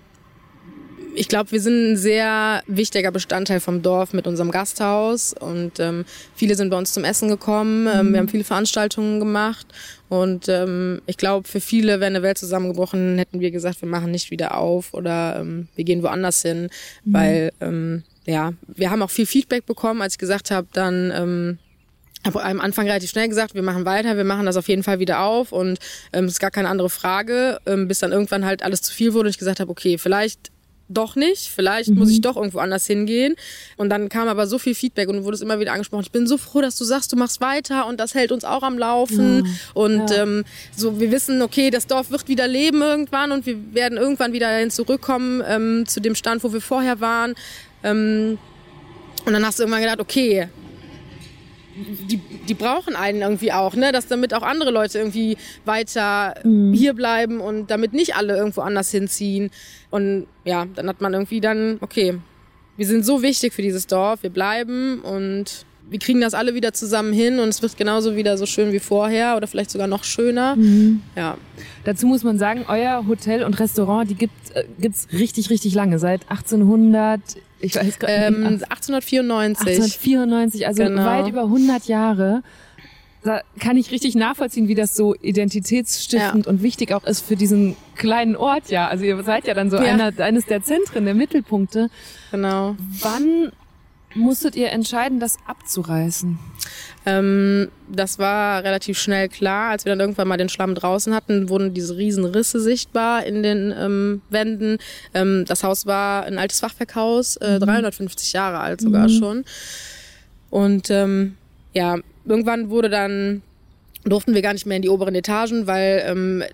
ich glaube, wir sind ein sehr wichtiger Bestandteil vom Dorf mit unserem Gasthaus und ähm, viele sind bei uns zum Essen gekommen. Ähm, wir haben viele Veranstaltungen gemacht und ähm, ich glaube, für viele wäre eine Welt zusammengebrochen, hätten wir gesagt, wir machen nicht wieder auf oder ähm, wir gehen woanders hin, mhm. weil ähm, ja, wir haben auch viel Feedback bekommen, als ich gesagt habe, dann ähm, habe am Anfang relativ schnell gesagt, wir machen weiter, wir machen das auf jeden Fall wieder auf und ähm, ist gar keine andere Frage, ähm, bis dann irgendwann halt alles zu viel wurde und ich gesagt habe, okay, vielleicht doch nicht, vielleicht mhm. muss ich doch irgendwo anders hingehen. Und dann kam aber so viel Feedback und wurde es immer wieder angesprochen. Ich bin so froh, dass du sagst, du machst weiter und das hält uns auch am Laufen. Ja. Und ja. Ähm, so, wir wissen, okay, das Dorf wird wieder leben irgendwann und wir werden irgendwann wieder dahin zurückkommen ähm, zu dem Stand, wo wir vorher waren. Ähm, und dann hast du irgendwann gedacht, okay, die, die brauchen einen irgendwie auch, ne? Dass damit auch andere Leute irgendwie weiter mhm. hier bleiben und damit nicht alle irgendwo anders hinziehen. Und ja, dann hat man irgendwie dann, okay, wir sind so wichtig für dieses Dorf, wir bleiben und wir kriegen das alle wieder zusammen hin und es wird genauso wieder so schön wie vorher oder vielleicht sogar noch schöner. Mhm. Ja. Dazu muss man sagen, euer Hotel und Restaurant, die gibt äh, gibt's richtig richtig lange, seit 1800 ich weiß gar ähm, 1894. 1894, also genau. weit über 100 Jahre. Da kann ich richtig nachvollziehen, wie das so identitätsstiftend ja. und wichtig auch ist für diesen kleinen Ort, ja. Also ihr seid ja dann so ja. Einer, eines der Zentren, der Mittelpunkte. Genau. Wann musstet ihr entscheiden, das abzureißen? Ähm, das war relativ schnell klar. Als wir dann irgendwann mal den Schlamm draußen hatten, wurden diese riesen Risse sichtbar in den ähm, Wänden. Ähm, das Haus war ein altes Fachwerkhaus, äh, mhm. 350 Jahre alt sogar mhm. schon. Und ähm, ja, irgendwann wurde dann durften wir gar nicht mehr in die oberen Etagen, weil ähm,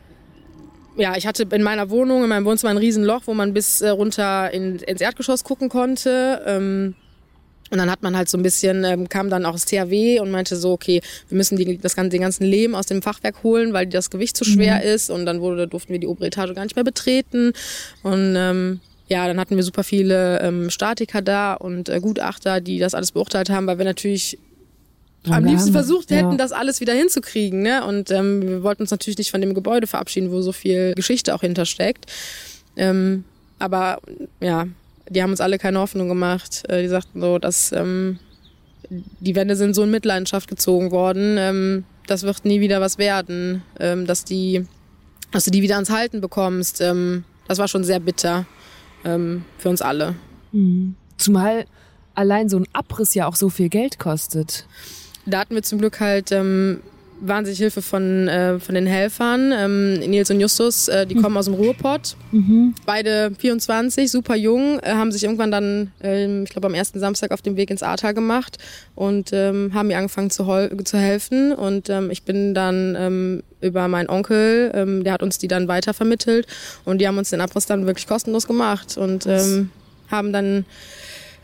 ja, ich hatte in meiner Wohnung, in meinem Wohnzimmer ein Riesenloch, wo man bis äh, runter in, ins Erdgeschoss gucken konnte. Ähm, und dann hat man halt so ein bisschen, ähm, kam dann auch das THW und meinte so, okay, wir müssen die, das, den ganzen Lehm aus dem Fachwerk holen, weil das Gewicht zu schwer mhm. ist. Und dann wurde, durften wir die obere Etage gar nicht mehr betreten. Und ähm, ja, dann hatten wir super viele ähm, Statiker da und äh, Gutachter, die das alles beurteilt haben, weil wir natürlich am liebsten versucht hätten, ja. das alles wieder hinzukriegen. Ne? Und ähm, wir wollten uns natürlich nicht von dem Gebäude verabschieden, wo so viel Geschichte auch hintersteckt. Ähm, aber ja, die haben uns alle keine Hoffnung gemacht. Äh, die sagten so, dass ähm, die Wände sind so in Mitleidenschaft gezogen worden. Ähm, das wird nie wieder was werden, ähm, dass die, dass du die wieder ans Halten bekommst. Ähm, das war schon sehr bitter ähm, für uns alle. Mhm. Zumal allein so ein Abriss ja auch so viel Geld kostet. Da hatten wir zum Glück halt ähm, wahnsinnig Hilfe von, äh, von den Helfern. Ähm, Nils und Justus, äh, die mhm. kommen aus dem Ruhrpott. Mhm. Beide 24, super jung, äh, haben sich irgendwann dann, ähm, ich glaube am ersten Samstag auf dem Weg ins Ahrtal gemacht und ähm, haben mir angefangen zu, zu helfen. Und ähm, ich bin dann ähm, über meinen Onkel, ähm, der hat uns die dann weitervermittelt und die haben uns den Abriss dann wirklich kostenlos gemacht und ähm, haben dann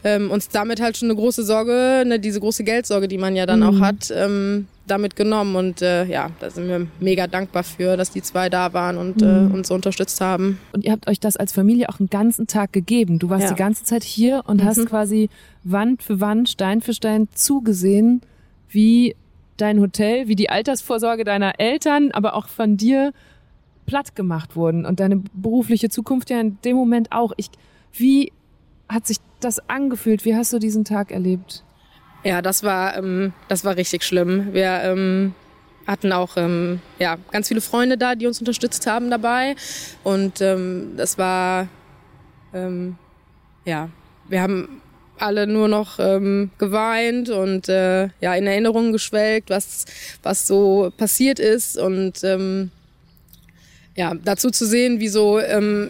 ähm, uns damit halt schon eine große Sorge, ne, diese große Geldsorge, die man ja dann mhm. auch hat, ähm, damit genommen. Und äh, ja, da sind wir mega dankbar für, dass die zwei da waren und äh, mhm. äh, uns unterstützt haben. Und ihr habt euch das als Familie auch einen ganzen Tag gegeben. Du warst ja. die ganze Zeit hier und mhm. hast quasi Wand für Wand, Stein für Stein zugesehen, wie dein Hotel, wie die Altersvorsorge deiner Eltern, aber auch von dir platt gemacht wurden und deine berufliche Zukunft ja in dem Moment auch. Ich, wie hat sich das angefühlt? Wie hast du diesen Tag erlebt? Ja, das war, ähm, das war richtig schlimm. Wir ähm, hatten auch ähm, ja, ganz viele Freunde da, die uns unterstützt haben dabei. Und ähm, das war, ähm, ja, wir haben alle nur noch ähm, geweint und äh, ja, in Erinnerungen geschwelgt, was, was so passiert ist. Und ähm, ja, dazu zu sehen, wie so ähm,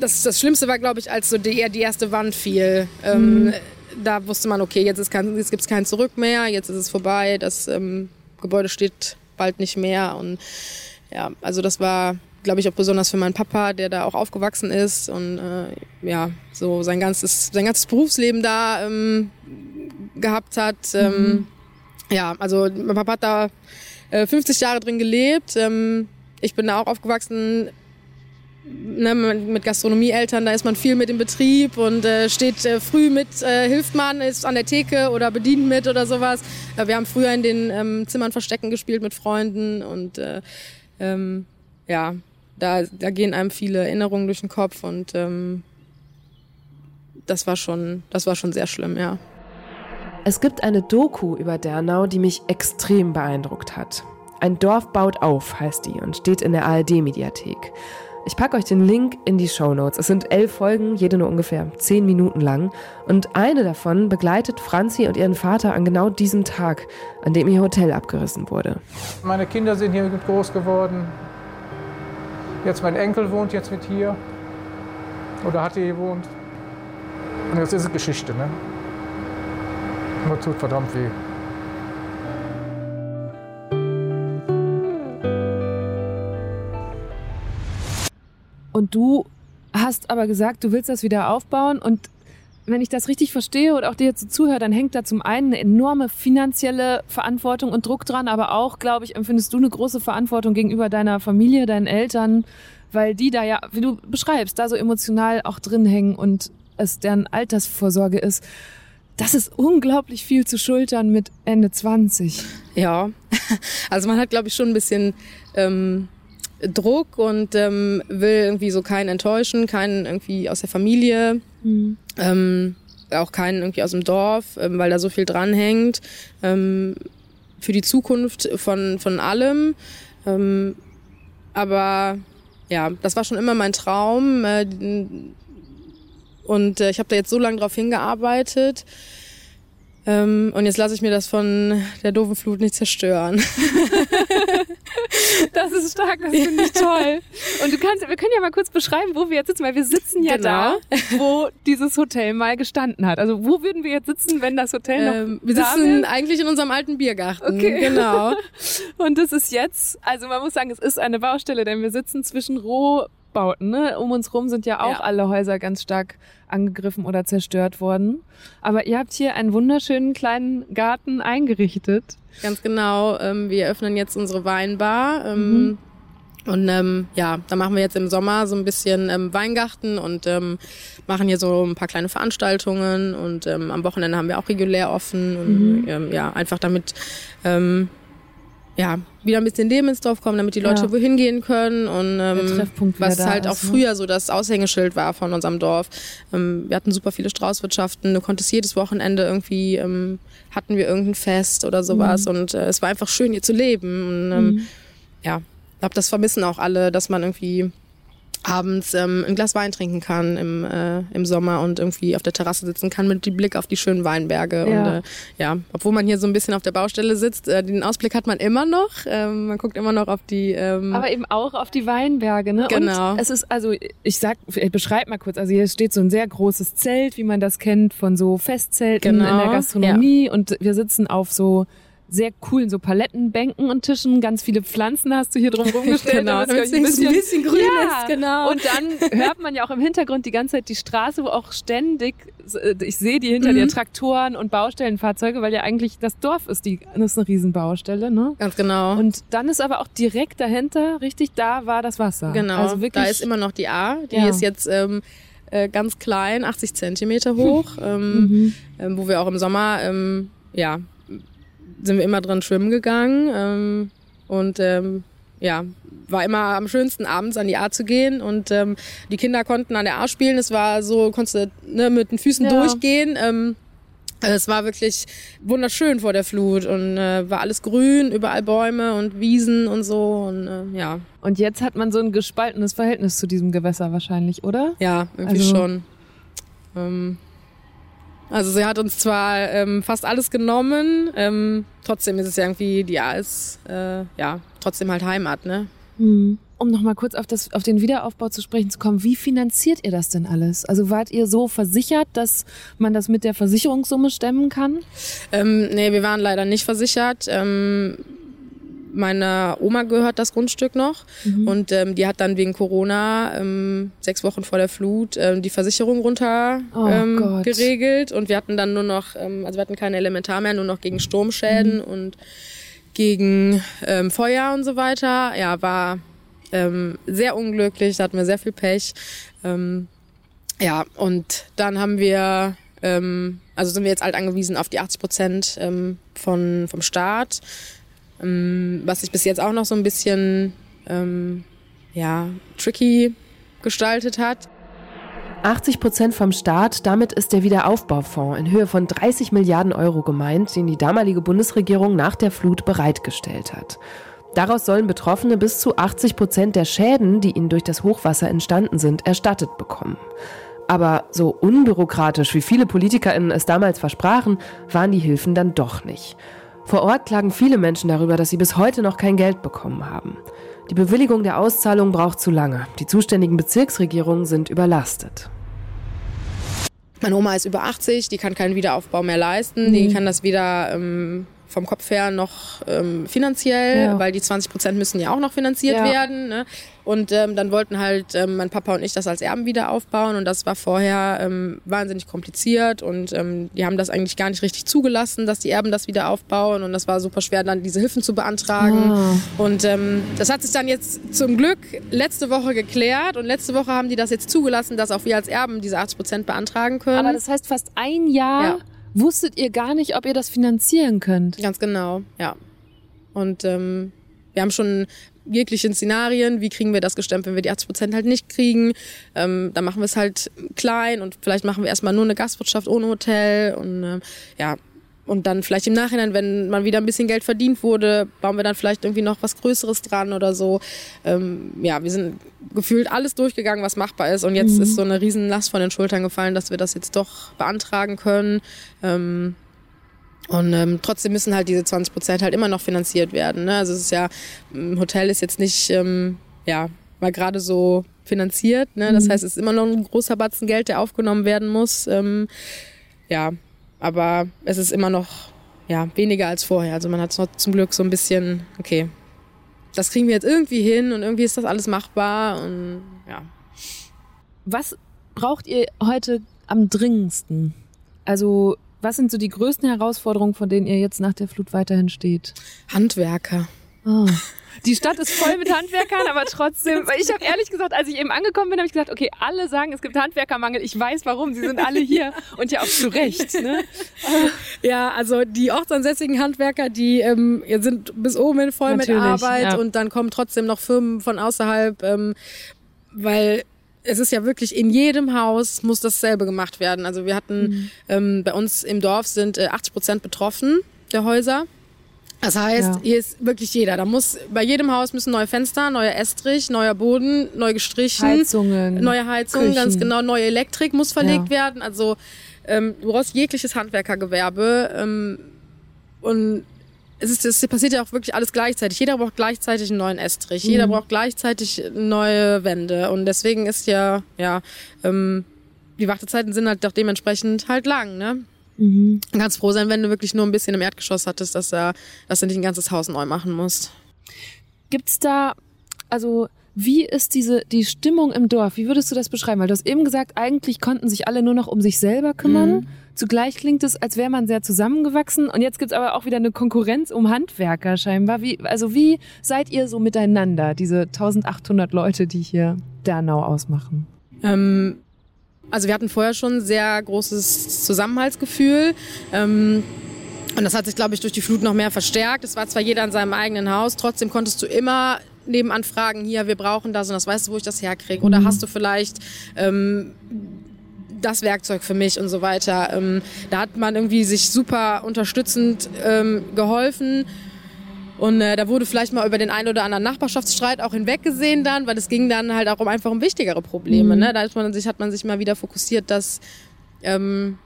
das, das Schlimmste war, glaube ich, als so die, die erste Wand fiel. Ähm, mhm. Da wusste man, okay, jetzt, jetzt gibt es kein Zurück mehr, jetzt ist es vorbei, das ähm, Gebäude steht bald nicht mehr. Und ja, also das war, glaube ich, auch besonders für meinen Papa, der da auch aufgewachsen ist und äh, ja, so sein ganzes, sein ganzes Berufsleben da ähm, gehabt hat. Ähm, mhm. Ja, also mein Papa hat da äh, 50 Jahre drin gelebt. Ähm, ich bin da auch aufgewachsen ne, mit Gastronomieeltern, da ist man viel mit im Betrieb und äh, steht äh, früh mit, äh, hilft man, ist an der Theke oder bedient mit oder sowas. wir haben früher in den ähm, Zimmern Verstecken gespielt mit Freunden und äh, ähm, ja, da, da gehen einem viele Erinnerungen durch den Kopf und ähm, das war schon, das war schon sehr schlimm, ja. Es gibt eine Doku über Dernau, die mich extrem beeindruckt hat. Ein Dorf baut auf, heißt die, und steht in der ARD-Mediathek. Ich packe euch den Link in die Show Notes. Es sind elf Folgen, jede nur ungefähr zehn Minuten lang. Und eine davon begleitet Franzi und ihren Vater an genau diesem Tag, an dem ihr Hotel abgerissen wurde. Meine Kinder sind hier groß geworden. Jetzt mein Enkel wohnt jetzt mit hier. Oder hat hier gewohnt. Und jetzt ist es Geschichte, ne? Nur tut verdammt weh. Du hast aber gesagt, du willst das wieder aufbauen und wenn ich das richtig verstehe und auch dir jetzt zuhöre, dann hängt da zum einen eine enorme finanzielle Verantwortung und Druck dran, aber auch, glaube ich, empfindest du eine große Verantwortung gegenüber deiner Familie, deinen Eltern, weil die da ja, wie du beschreibst, da so emotional auch drin hängen und es deren Altersvorsorge ist. Das ist unglaublich viel zu schultern mit Ende 20. Ja, also man hat, glaube ich, schon ein bisschen ähm, Druck und ähm, will irgendwie so keinen enttäuschen, keinen irgendwie aus der Familie, mhm. ähm, auch keinen irgendwie aus dem Dorf, ähm, weil da so viel dranhängt. Ähm, für die Zukunft von, von allem. Ähm, aber ja, das war schon immer mein Traum. Äh, und äh, ich habe da jetzt so lange drauf hingearbeitet. Ähm, und jetzt lasse ich mir das von der doofen Flut nicht zerstören. das ist stark, das finde ich toll. Und du kannst, wir können ja mal kurz beschreiben, wo wir jetzt sitzen, weil wir sitzen ja genau. da, wo dieses Hotel mal gestanden hat. Also wo würden wir jetzt sitzen, wenn das Hotel noch ähm, Wir sitzen wäre? eigentlich in unserem alten Biergarten. Okay. Genau. Und das ist jetzt, also man muss sagen, es ist eine Baustelle, denn wir sitzen zwischen Roh Hochbauten. Ne? Um uns rum sind ja auch ja. alle Häuser ganz stark angegriffen oder zerstört worden. Aber ihr habt hier einen wunderschönen kleinen Garten eingerichtet. Ganz genau. Ähm, wir öffnen jetzt unsere Weinbar. Ähm, mhm. Und ähm, ja, da machen wir jetzt im Sommer so ein bisschen ähm, Weingarten und ähm, machen hier so ein paar kleine Veranstaltungen und ähm, am Wochenende haben wir auch regulär offen und mhm. ähm, ja, einfach damit ähm, ja, wieder ein bisschen Leben ins Dorf kommen, damit die Leute ja. wohin gehen können und ähm, was halt ist, auch ne? früher so das Aushängeschild war von unserem Dorf. Ähm, wir hatten super viele Straußwirtschaften, du konntest jedes Wochenende irgendwie ähm, hatten wir irgendein Fest oder sowas mhm. und äh, es war einfach schön hier zu leben und ähm, mhm. ja, ich glaube, das vermissen auch alle, dass man irgendwie abends ähm, ein Glas Wein trinken kann im, äh, im Sommer und irgendwie auf der Terrasse sitzen kann mit dem Blick auf die schönen Weinberge. Ja. Und äh, ja, obwohl man hier so ein bisschen auf der Baustelle sitzt, äh, den Ausblick hat man immer noch. Ähm, man guckt immer noch auf die. Ähm, Aber eben auch auf die Weinberge, ne? Genau. Und es ist, also ich sag, ich beschreib mal kurz, also hier steht so ein sehr großes Zelt, wie man das kennt von so Festzelten Genau. in der Gastronomie und wir sitzen auf so sehr coolen so Palettenbänken und Tischen, ganz viele Pflanzen hast du hier drum rumgestellt. Genau, damit es ein bisschen grün ja. ist, genau. Und dann hört man ja auch im Hintergrund die ganze Zeit die Straße, wo auch ständig, äh, ich sehe die hinter Mhm. dir Traktoren und Baustellenfahrzeuge, weil ja eigentlich das Dorf ist, die, das ist eine Riesenbaustelle, ne? Ganz genau. Und dann ist aber auch direkt dahinter, richtig, da war das Wasser. Genau, Also wirklich, da ist immer noch die A. Die Ja. ist jetzt ähm, äh, ganz klein, 80 Zentimeter hoch, ähm, Mhm. ähm, wo wir auch im Sommer, ähm, ja, sind wir immer drin schwimmen gegangen ähm, und ähm, ja, war immer am schönsten abends an die A zu gehen und ähm, die Kinder konnten an der A spielen. Es war so, konntest du ne, mit den Füßen Ja. durchgehen. Ähm, es war wirklich wunderschön vor der Flut und äh, war alles grün, überall Bäume und Wiesen und so und äh, ja, Und jetzt hat man so ein gespaltenes Verhältnis zu diesem Gewässer wahrscheinlich, oder? Ja, irgendwie Also- schon. Ähm, also sie hat uns zwar ähm, fast alles genommen, ähm, trotzdem ist es ja irgendwie, die A ist äh, ja trotzdem halt Heimat, ne? Um nochmal kurz auf, das, auf den Wiederaufbau zu sprechen zu kommen, wie finanziert ihr das denn alles? Also wart ihr so versichert, dass man das mit der Versicherungssumme stemmen kann? Ähm, nee, wir waren leider nicht versichert. Ähm, meiner Oma gehört das Grundstück noch. Und ähm, die hat dann wegen Corona ähm, sechs Wochen vor der Flut ähm, die Versicherung runter Oh ähm, geregelt. Und wir hatten dann nur noch, ähm, also wir hatten keine Elementar mehr, nur noch gegen Sturmschäden und gegen ähm, Feuer und so weiter. Ja, war ähm, sehr unglücklich, da hatten wir sehr viel Pech. Ähm, ja, und dann haben wir, ähm, also sind wir jetzt halt angewiesen auf die 80 Prozent ähm, von, vom Staat, was sich bis jetzt auch noch so ein bisschen ähm, ja, tricky gestaltet hat. 80 Prozent vom Staat, damit ist der Wiederaufbaufonds in Höhe von 30 Milliarden Euro gemeint, den die damalige Bundesregierung nach der Flut bereitgestellt hat. Daraus sollen Betroffene bis zu 80 Prozent der Schäden, die ihnen durch das Hochwasser entstanden sind, erstattet bekommen. Aber so unbürokratisch, wie viele PolitikerInnen es damals versprachen, waren die Hilfen dann doch nicht. Vor Ort klagen viele Menschen darüber, dass sie bis heute noch kein Geld bekommen haben. Die Bewilligung der Auszahlung braucht zu lange. Die zuständigen Bezirksregierungen sind überlastet. Meine Oma ist über 80, die kann keinen Wiederaufbau mehr leisten. Die kann das weder ähm, vom Kopf her noch ähm, finanziell, Ja. weil die 20 Prozent müssen ja auch noch finanziert Ja. werden. Ne? Und ähm, dann wollten halt ähm, mein Papa und ich das als Erben wieder aufbauen und das war vorher ähm, wahnsinnig kompliziert und ähm, die haben das eigentlich gar nicht richtig zugelassen, dass die Erben das wieder aufbauen und das war super schwer, dann diese Hilfen zu beantragen. Ah. Und ähm, das hat sich dann jetzt zum Glück letzte Woche geklärt und letzte Woche haben die das jetzt zugelassen, dass auch wir als Erben diese 80 Prozent beantragen können. Aber das heißt, fast ein Jahr Ja. wusstet ihr gar nicht, ob ihr das finanzieren könnt. Ganz genau, ja. Und ähm, wir haben schon jegliche Szenarien, wie kriegen wir das gestemmt, wenn wir die 80 Prozent halt nicht kriegen. Ähm, dann machen wir es halt klein und vielleicht machen wir erstmal nur eine Gastwirtschaft ohne Hotel und ähm, ja. Und dann vielleicht im Nachhinein, wenn man wieder ein bisschen Geld verdient wurde, bauen wir dann vielleicht irgendwie noch was Größeres dran oder so. Ähm, ja, wir sind gefühlt alles durchgegangen, was machbar ist. Und jetzt ist so eine Riesenlast von den Schultern gefallen, dass wir das jetzt doch beantragen können. Ähm, und ähm, trotzdem müssen halt diese 20 Prozent halt immer noch finanziert werden. Ne? Also es ist ja, ein Hotel ist jetzt nicht, ähm, ja, mal gerade so finanziert. Ne? Das heißt, es ist immer noch ein großer Batzen Geld, der aufgenommen werden muss. Ähm, ja, aber es ist immer noch ja, weniger als vorher. Also man hat noch zum Glück so ein bisschen, okay, das kriegen wir jetzt irgendwie hin und irgendwie ist das alles machbar und ja. Was braucht ihr heute am dringendsten? Also, was sind so die größten Herausforderungen, vor denen ihr jetzt nach der Flut weiterhin steht? Handwerker. Oh. Die Stadt ist voll mit Handwerkern, aber trotzdem, ich habe ehrlich gesagt, als ich eben angekommen bin, habe ich gesagt, okay, alle sagen, es gibt Handwerkermangel. Ich weiß warum, sie sind alle hier und ja auch zu Recht. Ne? Ja, also die ortsansässigen Handwerker, die ähm, sind bis oben hin voll mit Natürlich, Arbeit ja. und dann kommen trotzdem noch Firmen von außerhalb, ähm, weil es ist ja wirklich in jedem Haus muss dasselbe gemacht werden. Also wir hatten ähm, bei uns im Dorf sind äh, 80 Prozent betroffen der Häuser. Das heißt, ja. hier ist wirklich jeder. Da muss bei jedem Haus müssen neue Fenster, neuer Estrich, neuer Boden, neu gestrichen, Heizungen, neue Heizungen, Küchen. ganz genau, neue Elektrik muss verlegt ja. werden. Also ähm, du brauchst jegliches Handwerkergewerbe ähm, und es ist, es passiert ja auch wirklich alles gleichzeitig. Jeder braucht gleichzeitig einen neuen Estrich, mhm. jeder braucht gleichzeitig neue Wände und deswegen ist ja ja ähm, die Wartezeiten sind halt doch dementsprechend halt lang, ne? Mhm. Du kannst froh sein, wenn du wirklich nur ein bisschen im Erdgeschoss hattest, dass, er, dass du nicht ein ganzes Haus neu machen musst. Gibt's da, also wie ist diese die Stimmung im Dorf? Wie würdest du das beschreiben? Weil du hast eben gesagt, eigentlich konnten sich alle nur noch um sich selber kümmern. Mhm. Zugleich klingt es, als wäre man sehr zusammengewachsen. Und jetzt gibt's aber auch wieder eine Konkurrenz um Handwerker scheinbar. Wie, also wie seid ihr so miteinander, diese 1800 Leute, die hier Dernau ausmachen? Ähm, also wir hatten vorher schon sehr großes Zusammenhaltsgefühl. Ähm, und das hat sich, glaube ich, durch die Flut noch mehr verstärkt. Es war zwar jeder in seinem eigenen Haus, trotzdem konntest du immer nebenan fragen, hier, wir brauchen das und das, weißt du, wo ich das herkriege? Oder mhm. hast du vielleicht ähm, das Werkzeug für mich und so weiter? Ähm, da hat man irgendwie sich super unterstützend ähm, geholfen. Und äh, da wurde vielleicht mal über den einen oder anderen Nachbarschaftsstreit auch hinweggesehen dann, weil es ging dann halt auch um einfach um wichtigere Probleme. Mhm. Ne? Da hat man sich, hat man sich mal wieder fokussiert, dass ähm,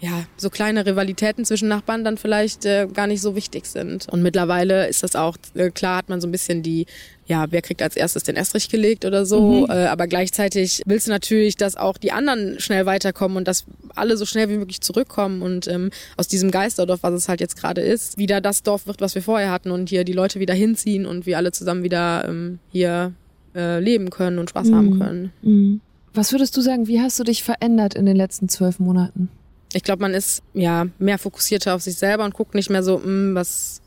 ja, so kleine Rivalitäten zwischen Nachbarn dann vielleicht äh, gar nicht so wichtig sind. Und mittlerweile ist das auch, äh, klar hat man so ein bisschen die, ja, wer kriegt als erstes den Estrich gelegt oder so. Mhm. Äh, aber gleichzeitig willst du natürlich, dass auch die anderen schnell weiterkommen und dass alle so schnell wie möglich zurückkommen und ähm, aus diesem Geisterdorf, was es halt jetzt gerade ist, wieder das Dorf wird, was wir vorher hatten und hier die Leute wieder hinziehen und wir alle zusammen wieder ähm, hier äh, leben können und Spaß mhm. haben können. Mhm. Was würdest du sagen, wie hast du dich verändert in den letzten zwölf Monaten? Ich glaube, man ist ja mehr fokussierter auf sich selber und guckt nicht mehr so, mh, hm, was,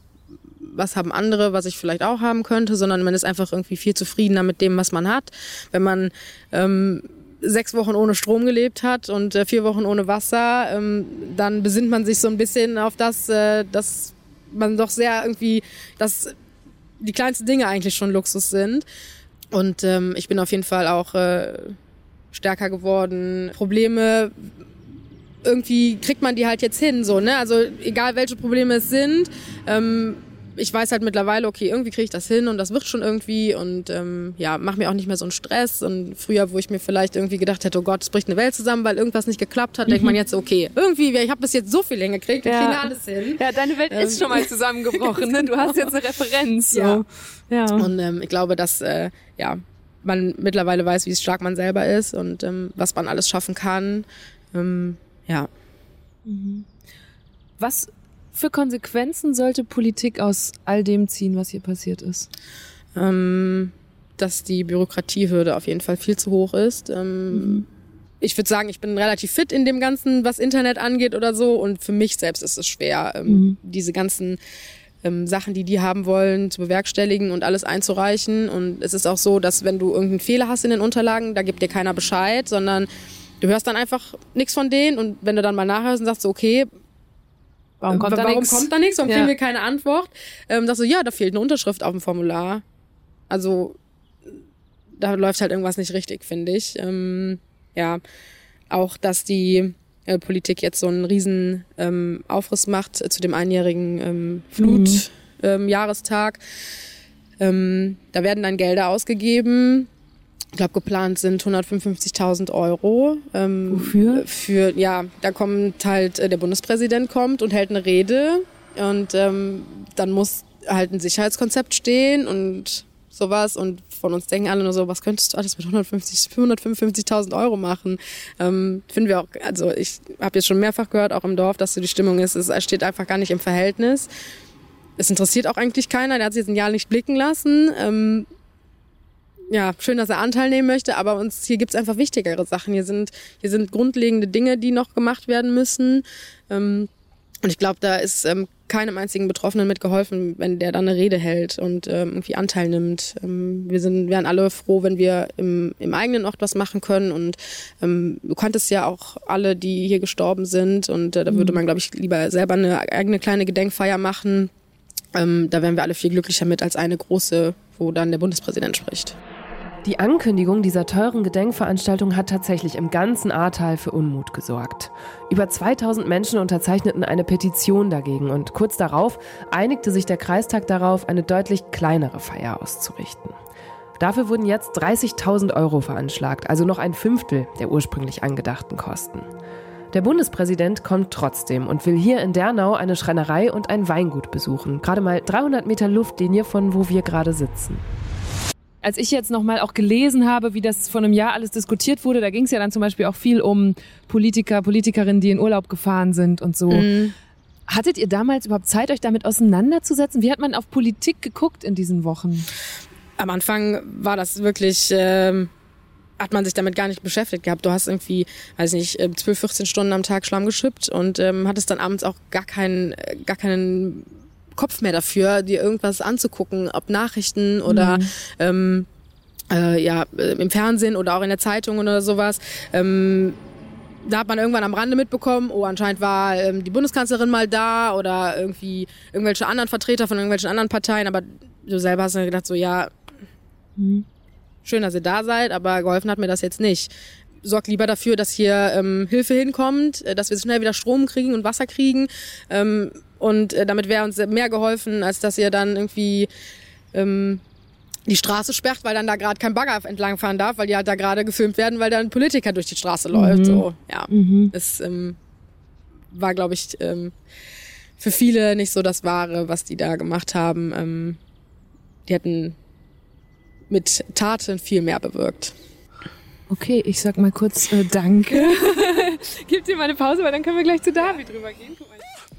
was haben andere, was ich vielleicht auch haben könnte, sondern man ist einfach irgendwie viel zufriedener mit dem, was man hat. Wenn man ähm, sechs Wochen ohne Strom gelebt hat und äh, vier Wochen ohne Wasser, ähm, dann besinnt man sich so ein bisschen auf das, äh, dass man doch sehr irgendwie, dass die kleinsten Dinge eigentlich schon Luxus sind. Und ähm, ich bin auf jeden Fall auch äh, stärker geworden. Probleme irgendwie kriegt man die halt jetzt hin, so, ne? Also egal welche Probleme es sind, ähm, ich weiß halt mittlerweile, okay, irgendwie kriege ich das hin und das wird schon irgendwie und ähm, ja, mach mir auch nicht mehr so einen Stress. Und früher, wo ich mir vielleicht irgendwie gedacht hätte, oh Gott, es bricht eine Welt zusammen, weil irgendwas nicht geklappt hat, mhm. denkt man jetzt, okay, irgendwie, ich habe bis jetzt so viel hingekriegt, wir ja. kriegen alles hin. Ja, deine Welt ähm, ist schon mal zusammengebrochen, ne? Du hast jetzt eine Referenz. So. Ja. ja. Und ähm, ich glaube, dass äh, ja, man mittlerweile weiß, wie stark man selber ist und ähm, was man alles schaffen kann. Ähm, ja. Mhm. Was für Konsequenzen sollte Politik aus all dem ziehen, was hier passiert ist? Ähm, dass die Bürokratiehürde auf jeden Fall viel zu hoch ist. Ähm, mhm. Ich würde sagen, ich bin relativ fit in dem Ganzen, was Internet angeht oder so. Und für mich selbst ist es schwer, ähm, mhm. diese ganzen ähm, Sachen, die die haben wollen, zu bewerkstelligen und alles einzureichen. Und es ist auch so, dass wenn du irgendeinen Fehler hast in den Unterlagen, da gibt dir keiner Bescheid, sondern Du hörst dann einfach nichts von denen und wenn du dann mal nachhörst und sagst so, okay, warum kommt da nichts? Warum kommt da nichts? Warum ja. kriegen wir keine Antwort? Ähm, sagst du, ja, da fehlt eine Unterschrift auf dem Formular. Also da läuft halt irgendwas nicht richtig, finde ich. Ähm, ja, auch, dass die äh, Politik jetzt so einen riesen ähm, Aufriss macht äh, zu dem einjährigen ähm, Flutjahrestag. Mhm. Ähm, da werden dann Gelder ausgegeben ich glaube, geplant sind 155.000 Euro. Ähm, Wofür? Für, ja, da kommt halt, äh, der Bundespräsident kommt und hält eine Rede und ähm, dann muss halt ein Sicherheitskonzept stehen und sowas und von uns denken alle nur so, was könntest du alles mit 150, 155.000 Euro machen? Ähm, finden wir auch, also ich habe jetzt schon mehrfach gehört, auch im Dorf, dass so die Stimmung ist, es steht einfach gar nicht im Verhältnis. Es interessiert auch eigentlich keiner, der hat sich jetzt ein Jahr nicht blicken lassen. Ähm, ja, schön, dass er Anteil nehmen möchte, aber uns hier gibt's einfach wichtigere Sachen. Hier sind, hier sind grundlegende Dinge, die noch gemacht werden müssen. Ähm, und ich glaube, da ist ähm, keinem einzigen Betroffenen mitgeholfen, wenn der dann eine Rede hält und ähm, irgendwie Anteil nimmt. Ähm, wir sind, wären alle froh, wenn wir im, im eigenen Ort was machen können. Und ähm, du kanntest ja auch alle, die hier gestorben sind. Und äh, da würde mhm. man, glaube ich, lieber selber eine eigene kleine Gedenkfeier machen. Ähm, da wären wir alle viel glücklicher mit als eine große, wo dann der Bundespräsident spricht. Die Ankündigung dieser teuren Gedenkveranstaltung hat tatsächlich im ganzen Ahrtal für Unmut gesorgt. Über 2000 Menschen unterzeichneten eine Petition dagegen und kurz darauf einigte sich der Kreistag darauf, eine deutlich kleinere Feier auszurichten. Dafür wurden jetzt 30.000 Euro veranschlagt, also noch ein Fünftel der ursprünglich angedachten Kosten. Der Bundespräsident kommt trotzdem und will hier in Dernau eine Schreinerei und ein Weingut besuchen, gerade mal 300 Meter Luftlinie von wo wir gerade sitzen als ich jetzt nochmal auch gelesen habe, wie das vor einem Jahr alles diskutiert wurde, da ging es ja dann zum Beispiel auch viel um Politiker, Politikerinnen, die in Urlaub gefahren sind und so. Mhm. Hattet ihr damals überhaupt Zeit, euch damit auseinanderzusetzen? Wie hat man auf Politik geguckt in diesen Wochen? Am Anfang war das wirklich, ähm, hat man sich damit gar nicht beschäftigt gehabt. Du hast irgendwie, weiß nicht, 12, äh, 14 Stunden am Tag Schlamm geschippt und ähm, hattest dann abends auch gar keinen, äh, gar keinen Kopf mehr dafür, dir irgendwas anzugucken, ob Nachrichten oder mhm. ähm, äh, ja, äh, im Fernsehen oder auch in der Zeitung oder sowas. Ähm, da hat man irgendwann am Rande mitbekommen, oh, anscheinend war ähm, die Bundeskanzlerin mal da oder irgendwie irgendwelche anderen Vertreter von irgendwelchen anderen Parteien, aber du selber hast dann gedacht, so, ja, mhm. schön, dass ihr da seid, aber geholfen hat mir das jetzt nicht. Sorgt lieber dafür, dass hier ähm, Hilfe hinkommt, äh, dass wir schnell wieder Strom kriegen und Wasser kriegen. Ähm, und äh, damit wäre uns mehr geholfen, als dass ihr dann irgendwie ähm, die Straße sperrt, weil dann da gerade kein Bagger entlangfahren darf, weil die halt da gerade gefilmt werden, weil da ein Politiker durch die Straße mhm. läuft. So, ja. Mhm. Es ähm, war, glaube ich, ähm, für viele nicht so das Wahre, was die da gemacht haben. Ähm, die hätten mit Taten viel mehr bewirkt. Okay, ich sag mal kurz äh, Danke. Gib dir mal eine Pause, weil dann können wir gleich zu David drüber gehen.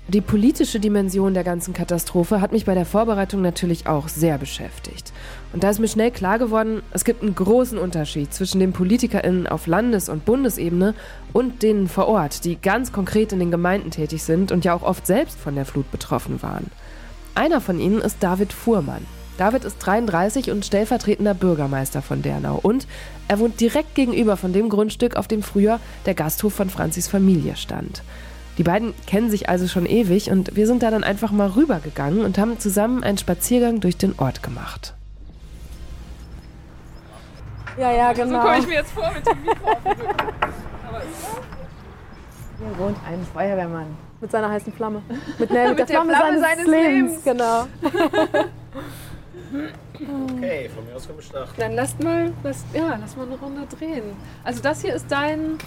Die politische Dimension der ganzen Katastrophe hat mich bei der Vorbereitung natürlich auch sehr beschäftigt. Und da ist mir schnell klar geworden, es gibt einen großen Unterschied zwischen den PolitikerInnen auf Landes- und Bundesebene und denen vor Ort, die ganz konkret in den Gemeinden tätig sind und ja auch oft selbst von der Flut betroffen waren. Einer von ihnen ist David Fuhrmann. David ist 33 und stellvertretender Bürgermeister von Dernau und er wohnt direkt gegenüber von dem Grundstück, auf dem früher der Gasthof von Franzis Familie stand. Die beiden kennen sich also schon ewig und wir sind da dann einfach mal rübergegangen und haben zusammen einen Spaziergang durch den Ort gemacht. Ja, ja, genau. So komme ich mir jetzt vor mit dem Mikro Hier wohnt ein Feuerwehrmann. Mit seiner heißen Flamme. Mit, ne, mit, mit der, der, Flamme, Flamme seines, seines Lebens. Lebens. Genau. okay, von mir aus können wir starten. Dann lasst mal, lasst, ja, lass mal eine Runde drehen. Also das hier ist dein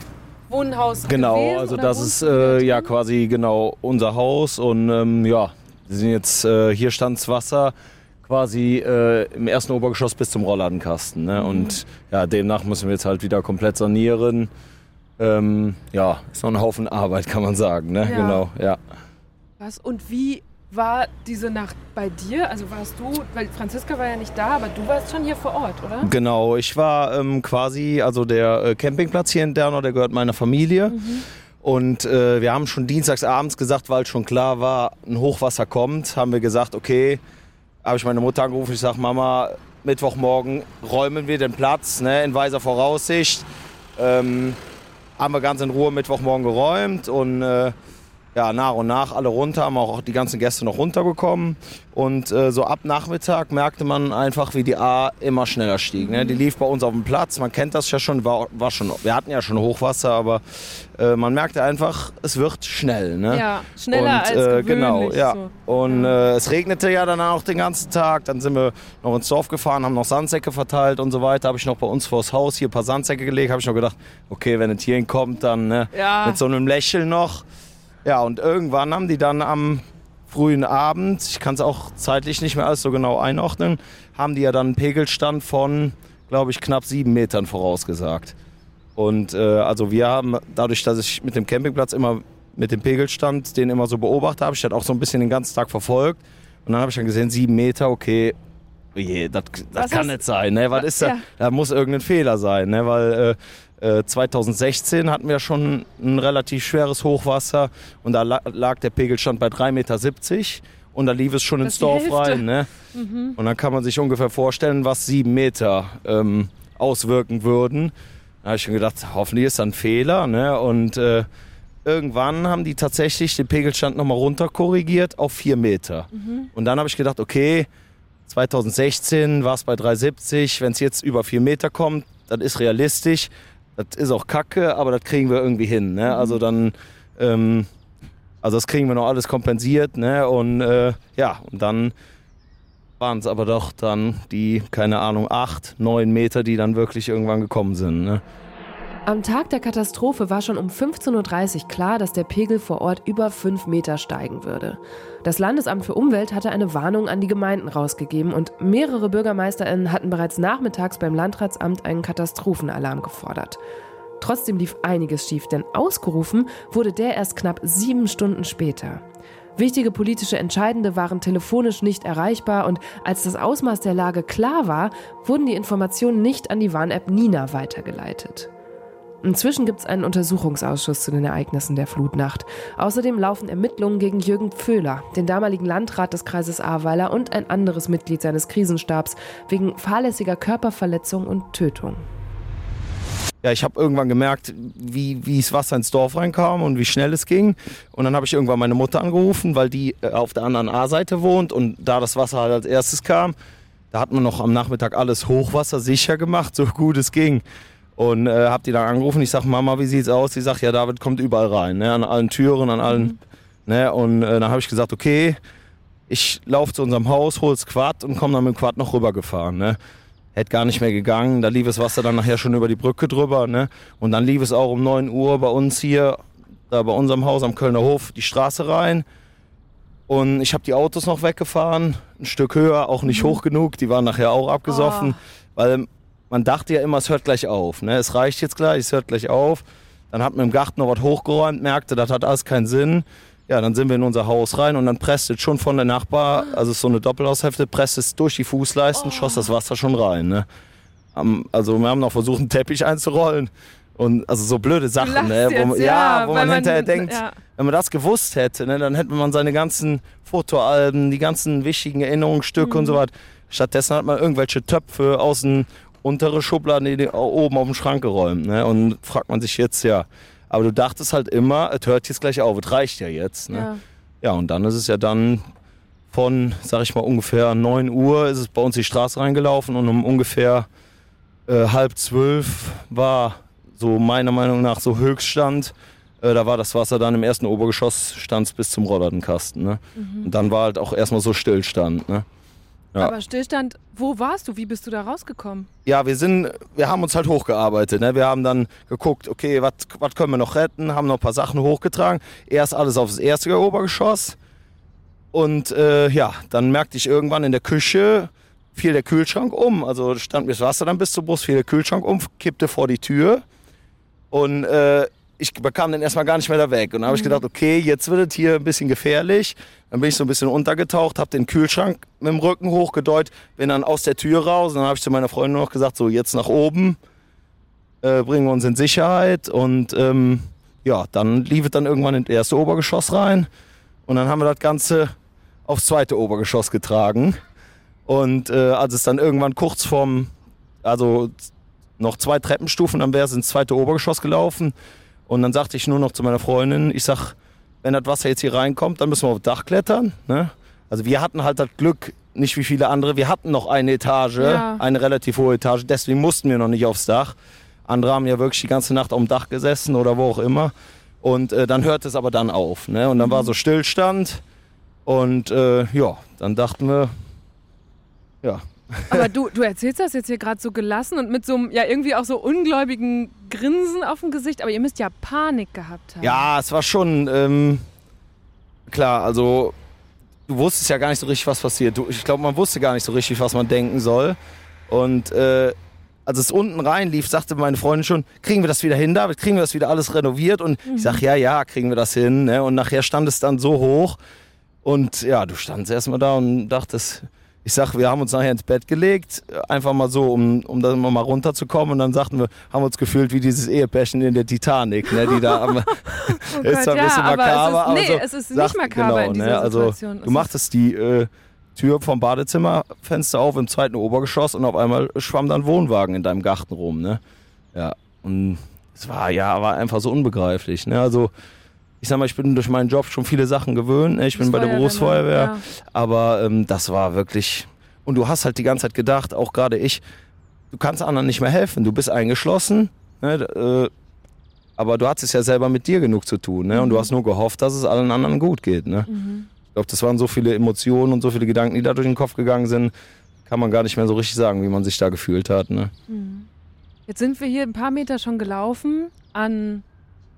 Wohnhaus Genau, gewesen, also das ist äh, ja quasi genau unser Haus und ähm, ja, wir sind jetzt, äh, hier stands Wasser quasi äh, im ersten Obergeschoss bis zum Rollladenkasten. Ne? Mhm. Und ja, demnach müssen wir jetzt halt wieder komplett sanieren. Ähm, ja, ist noch ein Haufen Arbeit, kann man sagen. Ne? Ja. Genau, ja. Was und wie war diese Nacht bei dir? Also warst du, weil Franziska war ja nicht da, aber du warst schon hier vor Ort, oder? Genau, ich war ähm, quasi, also der äh, Campingplatz hier in Dernau, der gehört meiner Familie. Mhm. Und äh, wir haben schon dienstags abends gesagt, weil schon klar war, ein Hochwasser kommt, haben wir gesagt, okay, habe ich meine Mutter angerufen, ich sage, Mama, Mittwochmorgen räumen wir den Platz ne, in weiser Voraussicht. Ähm, haben wir ganz in Ruhe Mittwochmorgen geräumt und äh, ja, nach und nach alle runter, haben auch die ganzen Gäste noch runtergekommen. Und äh, so ab Nachmittag merkte man einfach, wie die A immer schneller stieg. Ne? Die lief bei uns auf dem Platz, man kennt das ja schon, war, war schon wir hatten ja schon Hochwasser, aber äh, man merkte einfach, es wird schnell. Ne? Ja, schneller und, als äh, Genau, ja. So. Und. Äh, es regnete ja dann auch den ganzen Tag. Dann sind wir noch ins Dorf gefahren, haben noch Sandsäcke verteilt und so weiter. Habe ich noch bei uns vors Haus hier ein paar Sandsäcke gelegt. Habe ich noch gedacht, okay, wenn es hierhin kommt, dann ne, ja. mit so einem Lächeln noch. Ja, und irgendwann haben die dann am frühen Abend, ich kann es auch zeitlich nicht mehr alles so genau einordnen, haben die ja dann einen Pegelstand von, glaube ich, knapp sieben Metern vorausgesagt. Und äh, also wir haben, dadurch, dass ich mit dem Campingplatz immer mit dem Pegelstand den immer so beobachtet habe, ich das auch so ein bisschen den ganzen Tag verfolgt. Und dann habe ich dann gesehen, sieben Meter, okay, oh je, das, das kann nicht sein. Ne? Was ist da? Ja. Da muss irgendein Fehler sein, ne? weil äh, 2016 äh, hatten wir schon ein relativ schweres Hochwasser und da lag der Pegelstand bei 3,70 Meter und da lief es schon das ins Dorf rein. Ne? Mhm. Und dann kann man sich ungefähr vorstellen, was sieben Meter ähm, auswirken würden. Da habe ich schon gedacht, hoffentlich ist das ein Fehler. Ne? Und äh, irgendwann haben die tatsächlich den Pegelstand nochmal runter korrigiert auf vier Meter. Mhm. Und dann habe ich gedacht, okay, 2016 war es bei 370. Wenn es jetzt über vier Meter kommt, das ist realistisch. Das ist auch kacke, aber das kriegen wir irgendwie hin. Ne? Also mhm. dann, ähm, also das kriegen wir noch alles kompensiert. Ne? Und äh, ja, und dann waren es aber doch dann die, keine Ahnung, acht, neun Meter, die dann wirklich irgendwann gekommen sind. Ne? Am Tag der Katastrophe war schon um 15.30 Uhr klar, dass der Pegel vor Ort über 5 Meter steigen würde. Das Landesamt für Umwelt hatte eine Warnung an die Gemeinden rausgegeben und mehrere BürgermeisterInnen hatten bereits nachmittags beim Landratsamt einen Katastrophenalarm gefordert. Trotzdem lief einiges schief, denn ausgerufen wurde der erst knapp sieben Stunden später. Wichtige politische Entscheidende waren telefonisch nicht erreichbar und als das Ausmaß der Lage klar war, wurden die Informationen nicht an die Warn-App Nina weitergeleitet. Inzwischen gibt es einen Untersuchungsausschuss zu den Ereignissen der Flutnacht. Außerdem laufen Ermittlungen gegen Jürgen Pföhler, den damaligen Landrat des Kreises Ahrweiler und ein anderes Mitglied seines Krisenstabs wegen fahrlässiger Körperverletzung und Tötung. Ja, ich habe irgendwann gemerkt, wie, das Wasser ins Dorf reinkam und wie schnell es ging. Und dann habe ich irgendwann meine Mutter angerufen, weil die äh, auf der anderen A-Seite wohnt und da das Wasser halt als erstes kam, da hat man noch am Nachmittag alles Hochwasser sicher gemacht, so gut es ging. Und äh, hab die dann angerufen. Ich sag, Mama, wie sieht's aus? Sie sagt, ja, David kommt überall rein, ne? an allen Türen, an allen. Mhm. Ne? Und äh, dann habe ich gesagt, okay, ich laufe zu unserem Haus, hol's Quad und komme dann mit dem Quad noch rübergefahren. Ne? Hätte gar nicht mehr gegangen. Da lief das Wasser dann nachher schon über die Brücke drüber. Ne? Und dann lief es auch um 9 Uhr bei uns hier, da bei unserem Haus am Kölner Hof, die Straße rein. Und ich habe die Autos noch weggefahren, ein Stück höher, auch nicht mhm. hoch genug. Die waren nachher auch abgesoffen, oh. weil man dachte ja immer, es hört gleich auf. Ne? Es reicht jetzt gleich, es hört gleich auf. Dann hat man im Garten noch was hochgeräumt, merkte, das hat alles keinen Sinn. Ja, dann sind wir in unser Haus rein und dann presst es schon von der Nachbar, also so eine Doppelhaushälfte, presst es durch die Fußleisten, oh. schoss das Wasser schon rein. Ne? Also wir haben noch versucht, einen Teppich einzurollen. Und also so blöde Sachen, ne? wo man, ja, ja, wo man, man hinterher denkt, ja. wenn man das gewusst hätte, ne, dann hätte man seine ganzen Fotoalben, die ganzen wichtigen Erinnerungsstücke mhm. und so weiter. Stattdessen hat man irgendwelche Töpfe aus dem untere Schubladen die oben auf den Schrank geräumt. Ne? Und fragt man sich jetzt, ja, aber du dachtest halt immer, es hört jetzt gleich auf, es reicht ja jetzt. Ne? Ja. ja, und dann ist es ja dann von, sag ich mal, ungefähr 9 Uhr ist es bei uns die Straße reingelaufen und um ungefähr äh, halb zwölf war so meiner Meinung nach so Höchststand. Äh, da war das Wasser dann im ersten Obergeschoss, stand bis zum Rollladenkasten. Ne? Mhm. Und dann war halt auch erstmal so Stillstand. Ne? Ja. Aber Stillstand, wo warst du? Wie bist du da rausgekommen? Ja, wir sind, wir haben uns halt hochgearbeitet. Ne? Wir haben dann geguckt, okay, was können wir noch retten? Haben noch ein paar Sachen hochgetragen. Erst alles aufs erste Obergeschoss. Und äh, ja, dann merkte ich irgendwann in der Küche, fiel der Kühlschrank um. Also stand mir das Wasser dann bis zum Brust, fiel der Kühlschrank um, kippte vor die Tür. Und äh, ich bekam den erstmal gar nicht mehr da weg. Und dann habe ich mhm. gedacht, okay, jetzt wird es hier ein bisschen gefährlich. Dann bin ich so ein bisschen untergetaucht, habe den Kühlschrank mit dem Rücken hochgedeutet, bin dann aus der Tür raus. Und dann habe ich zu meiner Freundin noch gesagt, so jetzt nach oben, äh, bringen wir uns in Sicherheit. Und ähm, ja, dann lief es dann irgendwann in das erste Obergeschoss rein. Und dann haben wir das Ganze aufs zweite Obergeschoss getragen. Und äh, als es dann irgendwann kurz vorm, also noch zwei Treppenstufen, dann wäre es ins zweite Obergeschoss gelaufen. Und dann sagte ich nur noch zu meiner Freundin, ich sag, wenn das Wasser jetzt hier reinkommt, dann müssen wir auf das Dach klettern. Ne? Also wir hatten halt das Glück, nicht wie viele andere, wir hatten noch eine Etage, ja. eine relativ hohe Etage, deswegen mussten wir noch nicht aufs Dach. Andere haben ja wirklich die ganze Nacht auf dem Dach gesessen oder wo auch immer. Und äh, dann hörte es aber dann auf. Ne? Und dann mhm. war so Stillstand. Und äh, ja, dann dachten wir, ja, aber du, du erzählst das jetzt hier gerade so gelassen und mit so einem ja irgendwie auch so ungläubigen Grinsen auf dem Gesicht, aber ihr müsst ja Panik gehabt haben. Ja, es war schon ähm, klar, also du wusstest ja gar nicht so richtig, was passiert. Du, ich glaube, man wusste gar nicht so richtig, was man denken soll. Und äh, als es unten reinlief, sagte meine Freundin schon, kriegen wir das wieder hin, David? Kriegen wir das wieder alles renoviert? Und mhm. ich sag, ja, ja, kriegen wir das hin. Ne? Und nachher stand es dann so hoch. Und ja, du standst erstmal da und dachtest, ich sag, wir haben uns nachher ins Bett gelegt, einfach mal so, um, um dann mal runterzukommen. Und dann sagten wir, haben uns gefühlt wie dieses Ehepärchen in der Titanic, ne, die da am, oh ist zwar ein bisschen ja, makaber, aber, es ist, nee, so, es ist nicht makaber genau, in dieser ne, also, Situation. Du machtest die äh, Tür vom Badezimmerfenster auf im zweiten Obergeschoss und auf einmal schwamm dann Wohnwagen in deinem Garten rum, ne? Ja, und es war, ja, war einfach so unbegreiflich, ne, also ich sag mal, ich bin durch meinen Job schon viele Sachen gewöhnt. Ne? Ich bin bei der Berufsfeuerwehr. Ja. Aber ähm, das war wirklich. Und du hast halt die ganze Zeit gedacht, auch gerade ich, du kannst anderen nicht mehr helfen. Du bist eingeschlossen, ne, äh, aber du hattest ja selber mit dir genug zu tun. Ne? Und du mhm. hast nur gehofft, dass es allen anderen gut geht. Ne? Mhm. Ich glaube, das waren so viele Emotionen und so viele Gedanken, die da durch den Kopf gegangen sind, kann man gar nicht mehr so richtig sagen, wie man sich da gefühlt hat. Ne? Mhm. Jetzt sind wir hier ein paar Meter schon gelaufen an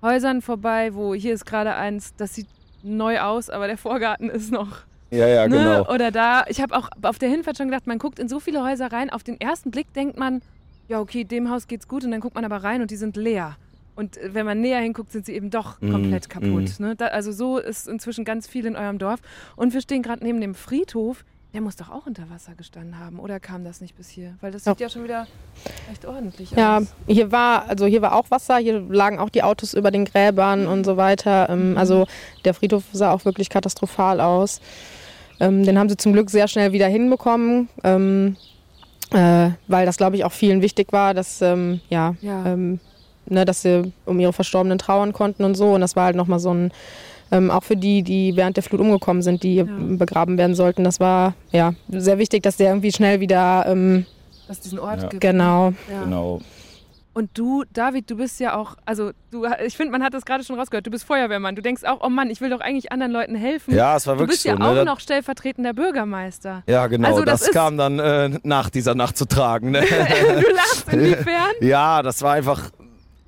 Häusern vorbei, wo hier ist gerade eins, das sieht neu aus, aber der Vorgarten ist noch. Ja, ja, ne? genau. Oder da, ich habe auch auf der Hinfahrt schon gedacht, man guckt in so viele Häuser rein. Auf den ersten Blick denkt man, ja, okay, dem Haus geht's gut. Und dann guckt man aber rein und die sind leer. Und äh, wenn man näher hinguckt, sind sie eben doch mhm, komplett mm, kaputt. Mm. Ne? Da, also so ist inzwischen ganz viel in eurem Dorf. Und wir stehen gerade neben dem Friedhof. Der muss doch auch unter Wasser gestanden haben, oder kam das nicht bis hier? Weil das sieht ja schon wieder echt ordentlich ja, aus. Ja, hier war, also hier war auch Wasser, hier lagen auch die Autos über den Gräbern und so weiter. Ähm, mhm. Also der Friedhof sah auch wirklich katastrophal aus. Ähm, den haben sie zum Glück sehr schnell wieder hinbekommen, ähm, äh, weil das, glaube ich, auch vielen wichtig war, dass, ja, ja. Ne, dass sie um ihre Verstorbenen trauern konnten und so. Und das war halt nochmal so ein ähm, auch für die, die während der Flut umgekommen sind, die ja. begraben werden sollten. Das war ja sehr wichtig, dass der irgendwie schnell wieder. Ähm, dass diesen Ort ja. gibt. Genau. Ja. Genau. Und du, David, du bist ja auch, also du, ich finde, man hat das gerade schon rausgehört, du bist Feuerwehrmann. Du denkst auch, oh Mann, ich will doch eigentlich anderen Leuten helfen. Ja, es war wirklich so. Du bist ja so, auch ne? noch stellvertretender Bürgermeister. Ja, genau. Also, das, das kam dann äh, nach dieser Nacht zu tragen. Ne? du lachst inwiefern? Ja, das war einfach,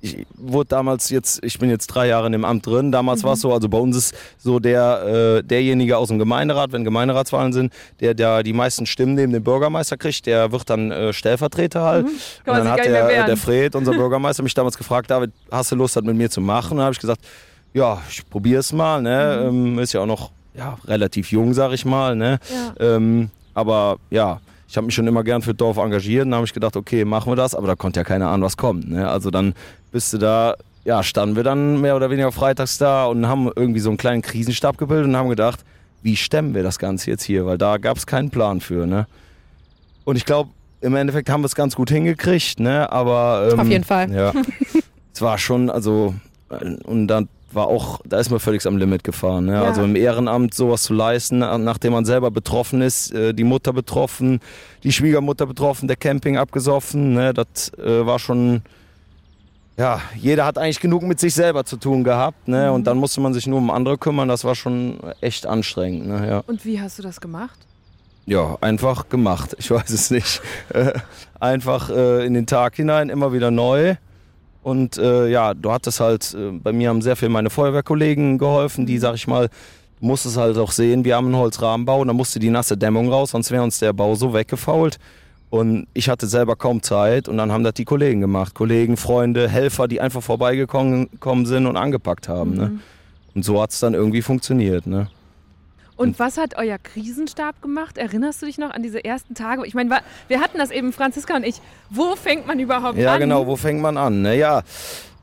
ich wurde damals jetzt, ich bin jetzt drei Jahre in dem Amt drin. Damals mhm. war es so, also bei uns ist so der äh, derjenige aus dem Gemeinderat, wenn Gemeinderatswahlen sind, der der die meisten Stimmen neben dem Bürgermeister kriegt, der wird dann äh, Stellvertreter halt. Mhm. Und dann hat der, der Fred, unser Bürgermeister, mich damals gefragt, David, hast du Lust, das mit mir zu machen? Und dann habe ich gesagt, ja, ich probiere es mal. Ne? Mhm. Ähm, ist ja auch noch ja, relativ jung, sag ich mal. Ne? Ja. Ähm, aber ja, ich habe mich schon immer gern für Dorf engagiert. Dann habe ich gedacht, okay, machen wir das. Aber da konnte ja keiner ahnen, was kommt. Ne? Also dann bist du da, ja, standen wir dann mehr oder weniger freitags da und haben irgendwie so einen kleinen Krisenstab gebildet und haben gedacht, wie stemmen wir das Ganze jetzt hier? Weil da gab es keinen Plan für. Ne? Und ich glaube, im Endeffekt haben wir es ganz gut hingekriegt. Ne? Aber ähm, auf jeden Fall. Ja, es war schon, also und dann war auch, da ist man völlig am Limit gefahren. Ne? Ja. Also im Ehrenamt sowas zu leisten, nachdem man selber betroffen ist, äh, die Mutter betroffen, die Schwiegermutter betroffen, der Camping abgesoffen, ne? das äh, war schon, ja, jeder hat eigentlich genug mit sich selber zu tun gehabt. Ne? Mhm. Und dann musste man sich nur um andere kümmern, das war schon echt anstrengend. Ne? Ja. Und wie hast du das gemacht? Ja, einfach gemacht. Ich weiß es nicht. einfach äh, in den Tag hinein, immer wieder neu. Und äh, ja, du hattest halt, äh, bei mir haben sehr viel meine Feuerwehrkollegen geholfen, die, sag ich mal, du musstest halt auch sehen, wir haben einen Holzrahmenbau und da musste die nasse Dämmung raus, sonst wäre uns der Bau so weggefault. Und ich hatte selber kaum Zeit und dann haben das die Kollegen gemacht. Kollegen, Freunde, Helfer, die einfach vorbeigekommen sind und angepackt haben. Ne? Mhm. Ne? Und so hat es dann irgendwie funktioniert. Ne? Und was hat euer Krisenstab gemacht? Erinnerst du dich noch an diese ersten Tage? Ich meine, wir hatten das eben, Franziska und ich. Wo fängt man überhaupt ja, an? Ja, genau, wo fängt man an? Naja,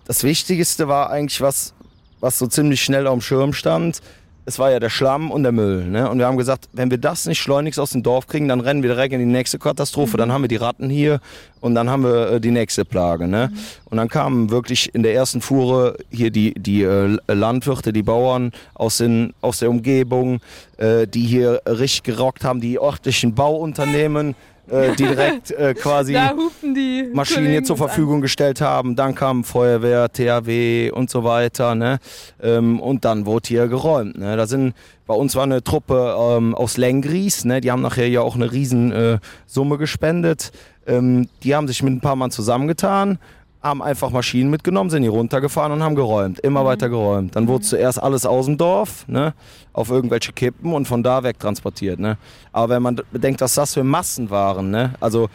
das Wichtigste war eigentlich, was, was so ziemlich schnell auf dem Schirm stand es war ja der Schlamm und der Müll. Ne? Und wir haben gesagt, wenn wir das nicht schleunigst aus dem Dorf kriegen, dann rennen wir direkt in die nächste Katastrophe. Mhm. Dann haben wir die Ratten hier und dann haben wir äh, die nächste Plage. Ne? Mhm. Und dann kamen wirklich in der ersten Fuhre hier die, die äh, Landwirte, die Bauern aus, den, aus der Umgebung, äh, die hier richtig gerockt haben, die örtlichen Bauunternehmen äh, die direkt äh, quasi die Maschinen hier zur Verfügung an. gestellt haben. Dann kam Feuerwehr, THW und so weiter. Ne? Ähm, und dann wurde hier geräumt. Ne? Da sind bei uns war eine Truppe ähm, aus Lengries, ne? die haben nachher ja auch eine riesen äh, Summe gespendet. Ähm, die haben sich mit ein paar Mann zusammengetan haben einfach Maschinen mitgenommen, sind hier runtergefahren und haben geräumt, immer mhm. weiter geräumt. Dann wurde zuerst alles aus dem Dorf, ne, auf irgendwelche Kippen und von da weg transportiert. Ne. Aber wenn man bedenkt, was das für Massen waren, ne, also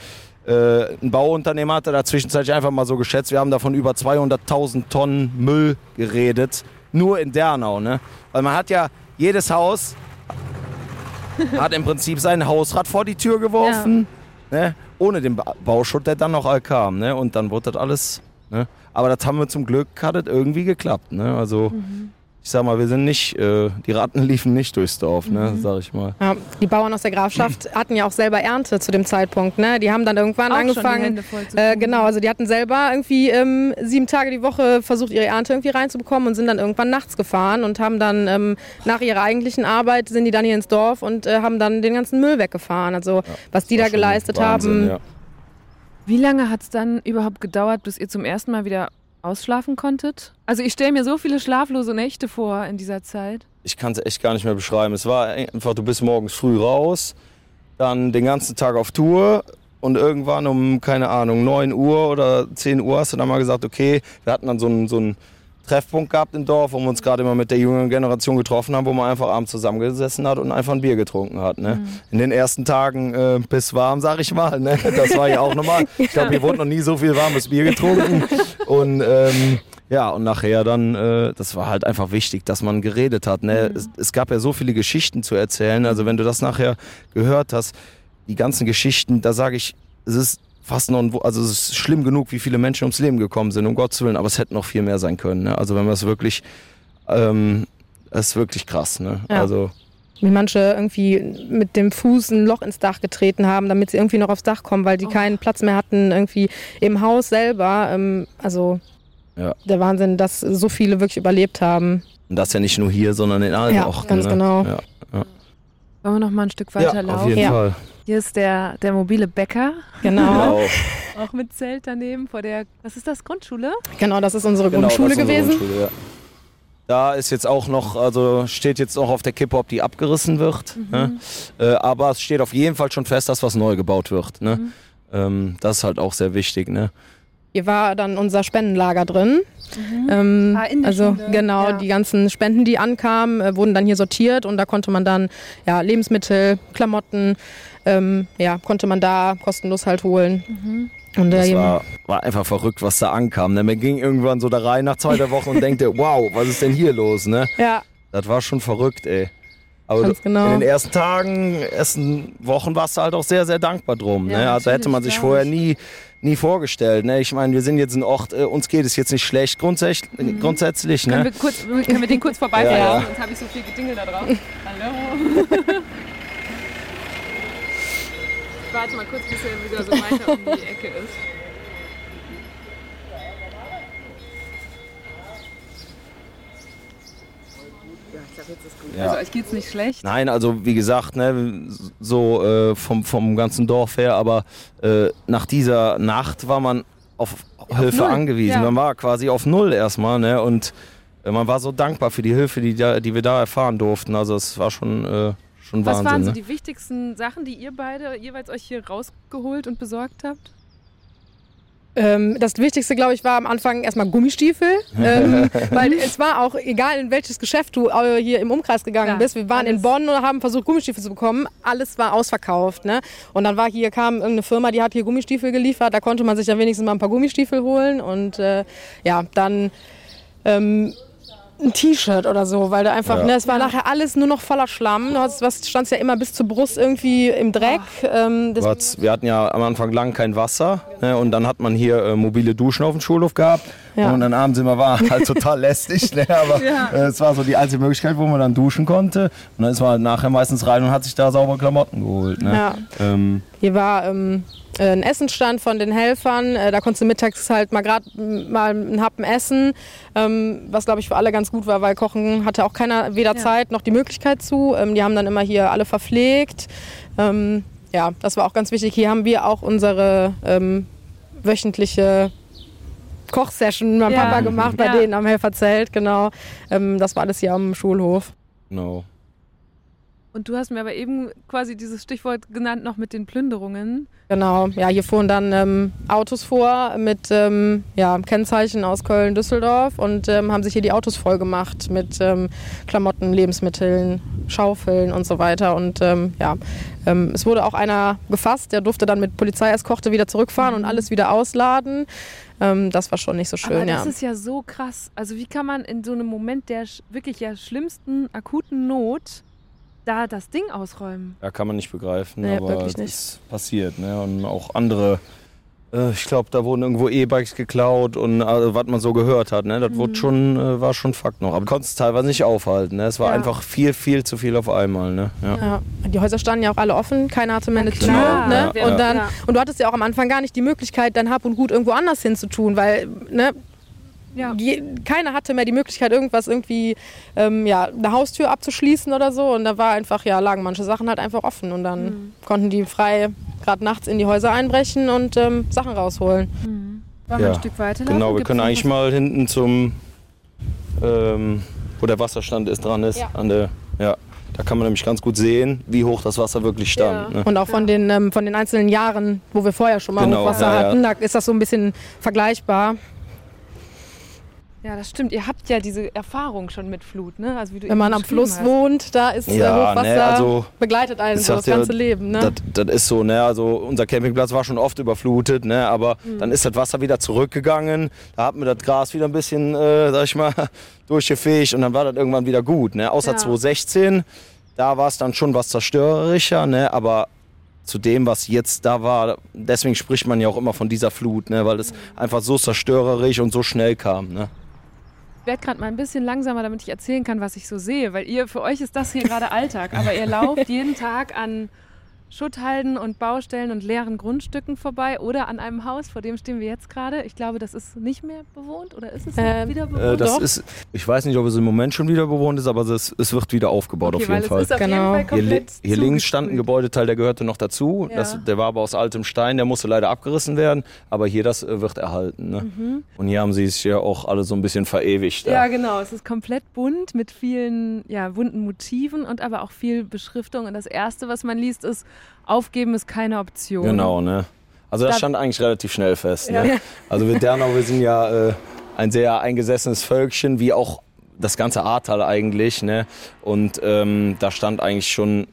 äh, ein Bauunternehmer hatte da zwischenzeitlich einfach mal so geschätzt, wir haben davon über 200.000 Tonnen Müll geredet, nur in Dernau. Ne. Weil man hat ja jedes Haus hat im Prinzip sein Hausrad vor die Tür geworfen. Ja. Ne? Ohne den Bauschutt, der dann noch all kam. Ne? Und dann wurde das alles. Ne? Aber das haben wir zum Glück, hat es irgendwie geklappt. Ne? Also mhm. Ich sag mal, wir sind nicht, äh, die Ratten liefen nicht durchs Dorf, ne, mhm. sag ich mal. Ja, die Bauern aus der Grafschaft hatten ja auch selber Ernte zu dem Zeitpunkt, ne? Die haben dann irgendwann auch angefangen. Äh, genau, also die hatten selber irgendwie ähm, sieben Tage die Woche versucht, ihre Ernte irgendwie reinzubekommen und sind dann irgendwann nachts gefahren und haben dann ähm, nach ihrer eigentlichen Arbeit sind die dann hier ins Dorf und äh, haben dann den ganzen Müll weggefahren. Also ja, was die da geleistet Wahnsinn, haben. Ja. Wie lange hat es dann überhaupt gedauert, bis ihr zum ersten Mal wieder ausschlafen konntet? Also ich stelle mir so viele schlaflose Nächte vor in dieser Zeit. Ich kann es echt gar nicht mehr beschreiben. Es war einfach, du bist morgens früh raus, dann den ganzen Tag auf Tour und irgendwann um, keine Ahnung, 9 Uhr oder 10 Uhr hast du dann mal gesagt, okay, wir hatten dann so einen so Treffpunkt gehabt im Dorf, wo wir uns gerade immer mit der jüngeren Generation getroffen haben, wo man einfach abends zusammengesessen hat und einfach ein Bier getrunken hat. Ne? Mhm. In den ersten Tagen äh, bis warm, sag ich mal. Ne? Das war ja auch normal. Ich glaube, hier wurde noch nie so viel warmes Bier getrunken. Und ähm, ja, und nachher dann, äh, das war halt einfach wichtig, dass man geredet hat. Ne? Mhm. Es, es, gab ja so viele Geschichten zu erzählen. Also wenn du das nachher gehört hast, die ganzen Geschichten, da sage ich, es ist fast noch, ein, also es ist schlimm genug, wie viele Menschen ums Leben gekommen sind, um Gottes Willen, aber es hätte noch viel mehr sein können. Ne? Also wenn man es wirklich, ähm, es ist wirklich krass. Ne? Ja. Also wie manche irgendwie mit dem Fuß ein Loch ins Dach getreten haben, damit sie irgendwie noch aufs Dach kommen, weil die oh. keinen Platz mehr hatten irgendwie im Haus selber. Ähm, also ja. der Wahnsinn, dass so viele wirklich überlebt haben. Und das ja nicht nur hier, sondern in allen ja, Orten. Ganz ne? genau. Ja. Wollen wir noch mal ein Stück weiter ja, laufen? Auf jeden ja. Fall. Hier ist der, der mobile Bäcker. Genau. genau. Auch mit Zelt daneben vor der, was ist das, Grundschule? Genau, das ist unsere genau, Grundschule gewesen. Grundschule, ja. Da ist jetzt auch noch, also steht jetzt noch auf der Kippe, ob die abgerissen wird. Mhm. Ne? Äh, aber es steht auf jeden Fall schon fest, dass was neu gebaut wird. Ne? Mhm. Ähm, das ist halt auch sehr wichtig. Ne? Hier war dann unser Spendenlager drin. Mhm. Ähm, ah, also Schule. genau, ja. die ganzen Spenden, die ankamen, äh, wurden dann hier sortiert und da konnte man dann ja, Lebensmittel, Klamotten, ähm, ja, konnte man da kostenlos halt holen. Mhm. Und das war, war, einfach verrückt, was da ankam. Ne? Man ging irgendwann so da rein nach zwei Wochen und denkte, wow, was ist denn hier los? Ne? Ja. Das war schon verrückt, ey. Aber genau. in den ersten Tagen, ersten Wochen warst du halt auch sehr, sehr dankbar drum. Ja, ne? Also hätte man sich vorher nie nie vorgestellt. Ne? Ich meine, wir sind jetzt ein Ort, äh, uns geht es jetzt nicht schlecht grundsätzlich. Mhm. grundsätzlich ne? können, wir kurz, können wir den kurz vorbeifahren? ja, ja. Sonst habe ich so viel Gedingel da drauf. Hallo. ich warte mal kurz, bis er wieder so weiter um die Ecke ist. Ja. Also euch geht's nicht schlecht? Nein, also wie gesagt, ne, so äh, vom, vom ganzen Dorf her, aber äh, nach dieser Nacht war man auf, auf Hilfe Null. angewiesen. Ja. Man war quasi auf Null erstmal, ne? Und äh, man war so dankbar für die Hilfe, die, die wir da erfahren durften. Also es war schon, äh, schon Was Wahnsinn. Was waren so ne? die wichtigsten Sachen, die ihr beide jeweils euch hier rausgeholt und besorgt habt? Ähm, das Wichtigste, glaube ich, war am Anfang erstmal Gummistiefel, ähm, weil es war auch egal, in welches Geschäft du äh, hier im Umkreis gegangen ja, bist. Wir waren alles. in Bonn und haben versucht, Gummistiefel zu bekommen. Alles war ausverkauft. Ne? Und dann war hier, kam irgendeine Firma, die hat hier Gummistiefel geliefert. Da konnte man sich ja wenigstens mal ein paar Gummistiefel holen. Und äh, ja, dann ähm, ein T-Shirt oder so, weil da einfach, ja. ne, es war ja. nachher alles nur noch voller Schlamm. Was stand ja immer bis zur Brust irgendwie im Dreck. Ähm, wir hatten ja am Anfang lang kein Wasser ne, und dann hat man hier äh, mobile Duschen auf dem Schulhof gehabt. Ja. Und dann abends immer war halt total lästig, ne, aber äh, es war so die einzige Möglichkeit, wo man dann duschen konnte. Und dann ist man halt nachher meistens rein und hat sich da saubere Klamotten geholt. Ne. Ähm, hier war ähm, äh, ein Essensstand von den Helfern. Äh, da konntest du mittags halt mal gerade mal einen Happen essen, ähm, was glaube ich für alle ganz gut war, weil Kochen hatte auch keiner weder ja. Zeit noch die Möglichkeit zu. Ähm, die haben dann immer hier alle verpflegt. Ähm, ja, das war auch ganz wichtig. Hier haben wir auch unsere wöchentliche Kochsession mit ja. Papa gemacht bei ja. denen am Helferzelt, genau. das war alles hier am Schulhof. Genau. Und du hast mir aber eben quasi dieses Stichwort genannt noch mit den Plünderungen. Genau, ja, hier fuhren dann ähm, Autos vor mit ähm, ja, Kennzeichen aus Köln, Düsseldorf und ähm, haben sich hier die Autos voll gemacht mit ähm, Klamotten, Lebensmitteln, Schaufeln und so weiter. Und ähm, ja, ähm, es wurde auch einer gefasst, der durfte dann mit Polizeieskorte wieder zurückfahren mhm. und alles wieder ausladen. das war schon nicht so schön, aber das ja. ist ja so krass. Also wie kann man in so einem Moment der wirklich ja schlimmsten akuten Not da das Ding ausräumen. Ja, kann man nicht begreifen, nee, aber es ist passiert. Ne? Und auch andere Äh, ich glaube, da wurden irgendwo E-Bikes geklaut und also, was man so gehört hat. Ne? Das mhm. wurde schon, äh, war schon Fakt noch. Aber konnte es teilweise nicht aufhalten. Ne? Es war ja. einfach viel, viel zu viel auf einmal. Ne? Ja. ja. Die Häuser standen ja auch alle offen, keiner hatte mehr eine Tür. Ne? Und, dann, und du hattest ja auch am Anfang gar nicht die Möglichkeit, dein Hab und Gut irgendwo anders hinzutun, weil ne, ja. Die, keiner hatte mehr die Möglichkeit, irgendwas irgendwie, ähm, ja, eine Haustür abzuschließen oder so. Und da war einfach, ja, lagen manche Sachen halt einfach offen. Und dann mhm. konnten die frei gerade nachts in die Häuser einbrechen und ähm, Sachen rausholen. Mhm. Wollen wir ein Stück weiter Genau, wir Gibt's können eigentlich mal hinten zum, ähm, wo der Wasserstand ist, dran ist. Ja. An der, ja. Da kann man nämlich ganz gut sehen, wie hoch das Wasser wirklich stand. Ja. Ne? Und auch von den, ähm, von den einzelnen Jahren, wo wir vorher schon mal genau, Hochwasser ja, hatten, da ist das so ein bisschen vergleichbar. Ja, das stimmt. Ihr habt ja diese Erfahrung schon mit Flut, ne? Also Wenn man am Fluss hast. wohnt, da ist ja, Hochwasser ne, also, begleitet einen so das ganze ja, Leben, ne? Das, das, ist so, ne? Also unser Campingplatz war schon oft überflutet, ne? Aber mhm. dann ist das Wasser wieder zurückgegangen. Da hat mir das Gras wieder ein bisschen, äh, sag ich mal, durchgefegt und dann war das irgendwann wieder gut, ne? Außer ja. 2016, da war es dann schon was zerstörerischer, ne? Aber zu dem, was jetzt da war. Deswegen spricht man ja auch immer von dieser Flut, ne? weil es mhm. einfach so zerstörerisch und so schnell kam. Ne? Werde gerade mal ein bisschen langsamer, damit ich erzählen kann, was ich so sehe, weil ihr für euch ist das hier gerade Alltag, aber ihr lauft jeden Tag an Schutthalden und Baustellen und leeren Grundstücken vorbei oder an einem Haus, vor dem stehen wir jetzt gerade. Ich glaube, das ist nicht mehr bewohnt oder ist es ähm, wieder bewohnt? Äh, das ist, ich weiß nicht, ob es im Moment schon wieder bewohnt ist, aber es, es wird wieder aufgebaut okay, auf jeden Fall. Auf genau. Jeden Fall hier, hier links stand ein Gebäudeteil, der gehörte noch dazu. Ja. Das, der war aber aus altem Stein, der musste leider abgerissen werden, aber hier das äh, wird erhalten. Ne? Mhm. Und hier haben sie es ja auch alle so ein bisschen verewigt. Ja. ja, genau. Es ist komplett bunt mit vielen ja, bunten Motiven und aber auch viel Beschriftung. Und das Erste, was man liest, ist Aufgeben ist keine Option. Genau, ne? Also das da stand eigentlich relativ schnell fest. Ne? Ja. Also wir Dernau, wir sind ja äh, ein sehr eingesessenes Völkchen, wie auch das ganze Ahrtal eigentlich. Ne? Und ähm, da stand eigentlich schon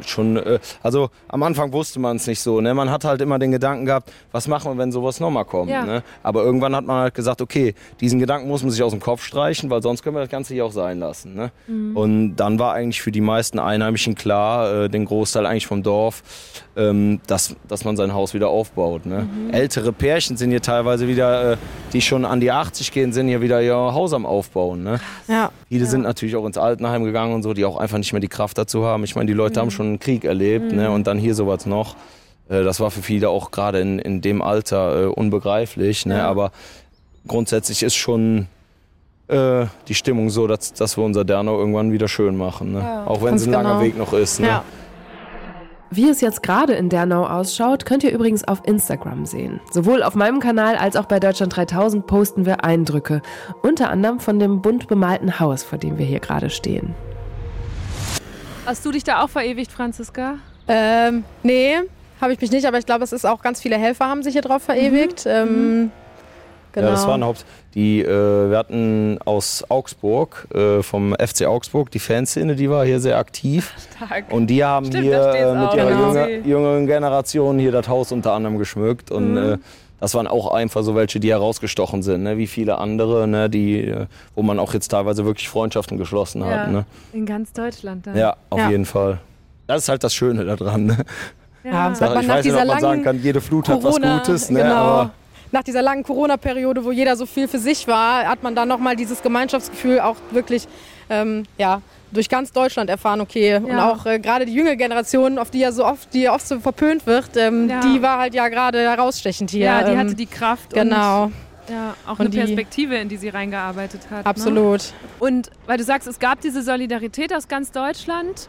schon, äh, also am Anfang wusste man es nicht so. Ne? Man hat halt immer den Gedanken gehabt, was machen wir, wenn sowas nochmal kommt. Ja. Ne? Aber irgendwann hat man halt gesagt, okay, diesen Gedanken muss man sich aus dem Kopf streichen, weil sonst können wir das Ganze hier auch sein lassen. Ne? Mhm. Und dann war eigentlich für die meisten Einheimischen klar, äh, den Großteil eigentlich vom Dorf, ähm, dass, dass man sein Haus wieder aufbaut. Ne? Mhm. Ältere Pärchen sind hier teilweise wieder, äh, die schon an die 80 gehen, sind hier wieder ihr Haus am Aufbauen. Ne? Ja. Viele ja. sind natürlich auch ins Altenheim gegangen und so, die auch einfach nicht mehr die Kraft dazu haben. Ich meine, die Leute mhm. haben schon einen Krieg erlebt ne? mhm. ne? und dann hier sowas noch. Äh, das war für viele auch gerade in, in dem Alter äh, unbegreiflich. Ne? Ja. Aber grundsätzlich ist schon äh, die Stimmung so, dass, dass wir unser Dernau irgendwann wieder schön machen. Ne? Ja, auch wenn es ein langer genau. Weg noch ist. Ne? Ja. Wie es jetzt gerade in Dernau ausschaut, könnt ihr übrigens auf Instagram sehen. Sowohl auf meinem Kanal als auch bei Deutschland 3000 posten wir Eindrücke, unter anderem von dem bunt bemalten Haus, vor dem wir hier gerade stehen. Hast du dich da auch verewigt, Franziska? Ähm, nee, habe ich mich nicht, aber ich glaube, es ist auch ganz viele Helfer haben sich hier drauf verewigt. Mhm. Ähm, mhm. Genau. Ja, das waren Haupt. Die, äh, wir hatten aus Augsburg, äh, vom FC Augsburg, die Fanszene, die war hier sehr aktiv. Stark. Und die haben Stimmt, hier äh, mit ihrer genau. jünger, jüngeren Generation hier das Haus unter anderem geschmückt. Und mhm. Äh, das waren auch einfach so welche, die herausgestochen sind, ne? wie viele andere, ne? die, äh, wo man auch jetzt teilweise wirklich Freundschaften geschlossen ja, hat. Ne? In ganz Deutschland dann. Ja, auf ja. jeden Fall. Das ist halt das Schöne daran. Ne? Ja, ich weiß nicht, ob man sagen kann, jede Flut Corona, hat was Gutes. Ne? Genau. Aber nach dieser langen Corona-Periode, wo jeder so viel für sich war, hat man dann nochmal dieses Gemeinschaftsgefühl auch wirklich ähm, ja, durch ganz Deutschland erfahren, okay. Ja. Und auch äh, gerade die junge Generation, auf die ja so oft, die oft so verpönt wird, ähm, ja. die war halt ja gerade herausstechend hier. Ja, die ähm, hatte die Kraft. Genau. Und ja, auch und eine Perspektive, in die sie reingearbeitet hat. Ne? Absolut. Ne? Und weil du sagst, es gab diese Solidarität aus ganz Deutschland,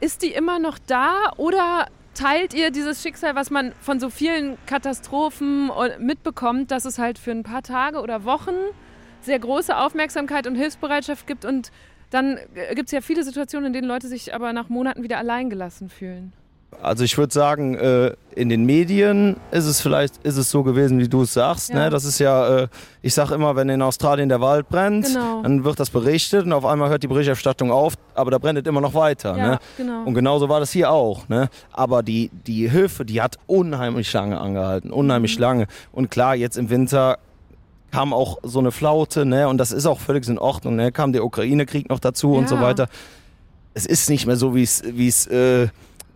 ist die immer noch da oder teilt ihr dieses Schicksal, was man von so vielen Katastrophen mitbekommt, dass es halt für ein paar Tage oder Wochen sehr große Aufmerksamkeit und Hilfsbereitschaft gibt und dann äh, gibt es ja viele Situationen, in denen Leute sich aber nach Monaten wieder alleingelassen fühlen. Also ich würde sagen, äh, in den Medien ist es vielleicht ist es so gewesen, wie du es sagst. Ne? Ja. Ne? Das ist ja, äh, ich sage immer, wenn in Australien der Wald brennt, genau. dann wird das berichtet und auf einmal hört die Berichterstattung auf, aber da brennt es immer noch weiter. Ja, ne? genau. Und genauso war das hier auch. Ne? Aber die, die Hilfe, die hat unheimlich lange angehalten, unheimlich mhm. lange. Und klar, jetzt im Winter kam auch so eine Flaute, ne? Und das ist auch völlig in Ordnung, ne? Kam der Ukraine-Krieg noch dazu ja. und so weiter. Es ist nicht mehr so, wie es, wie es äh,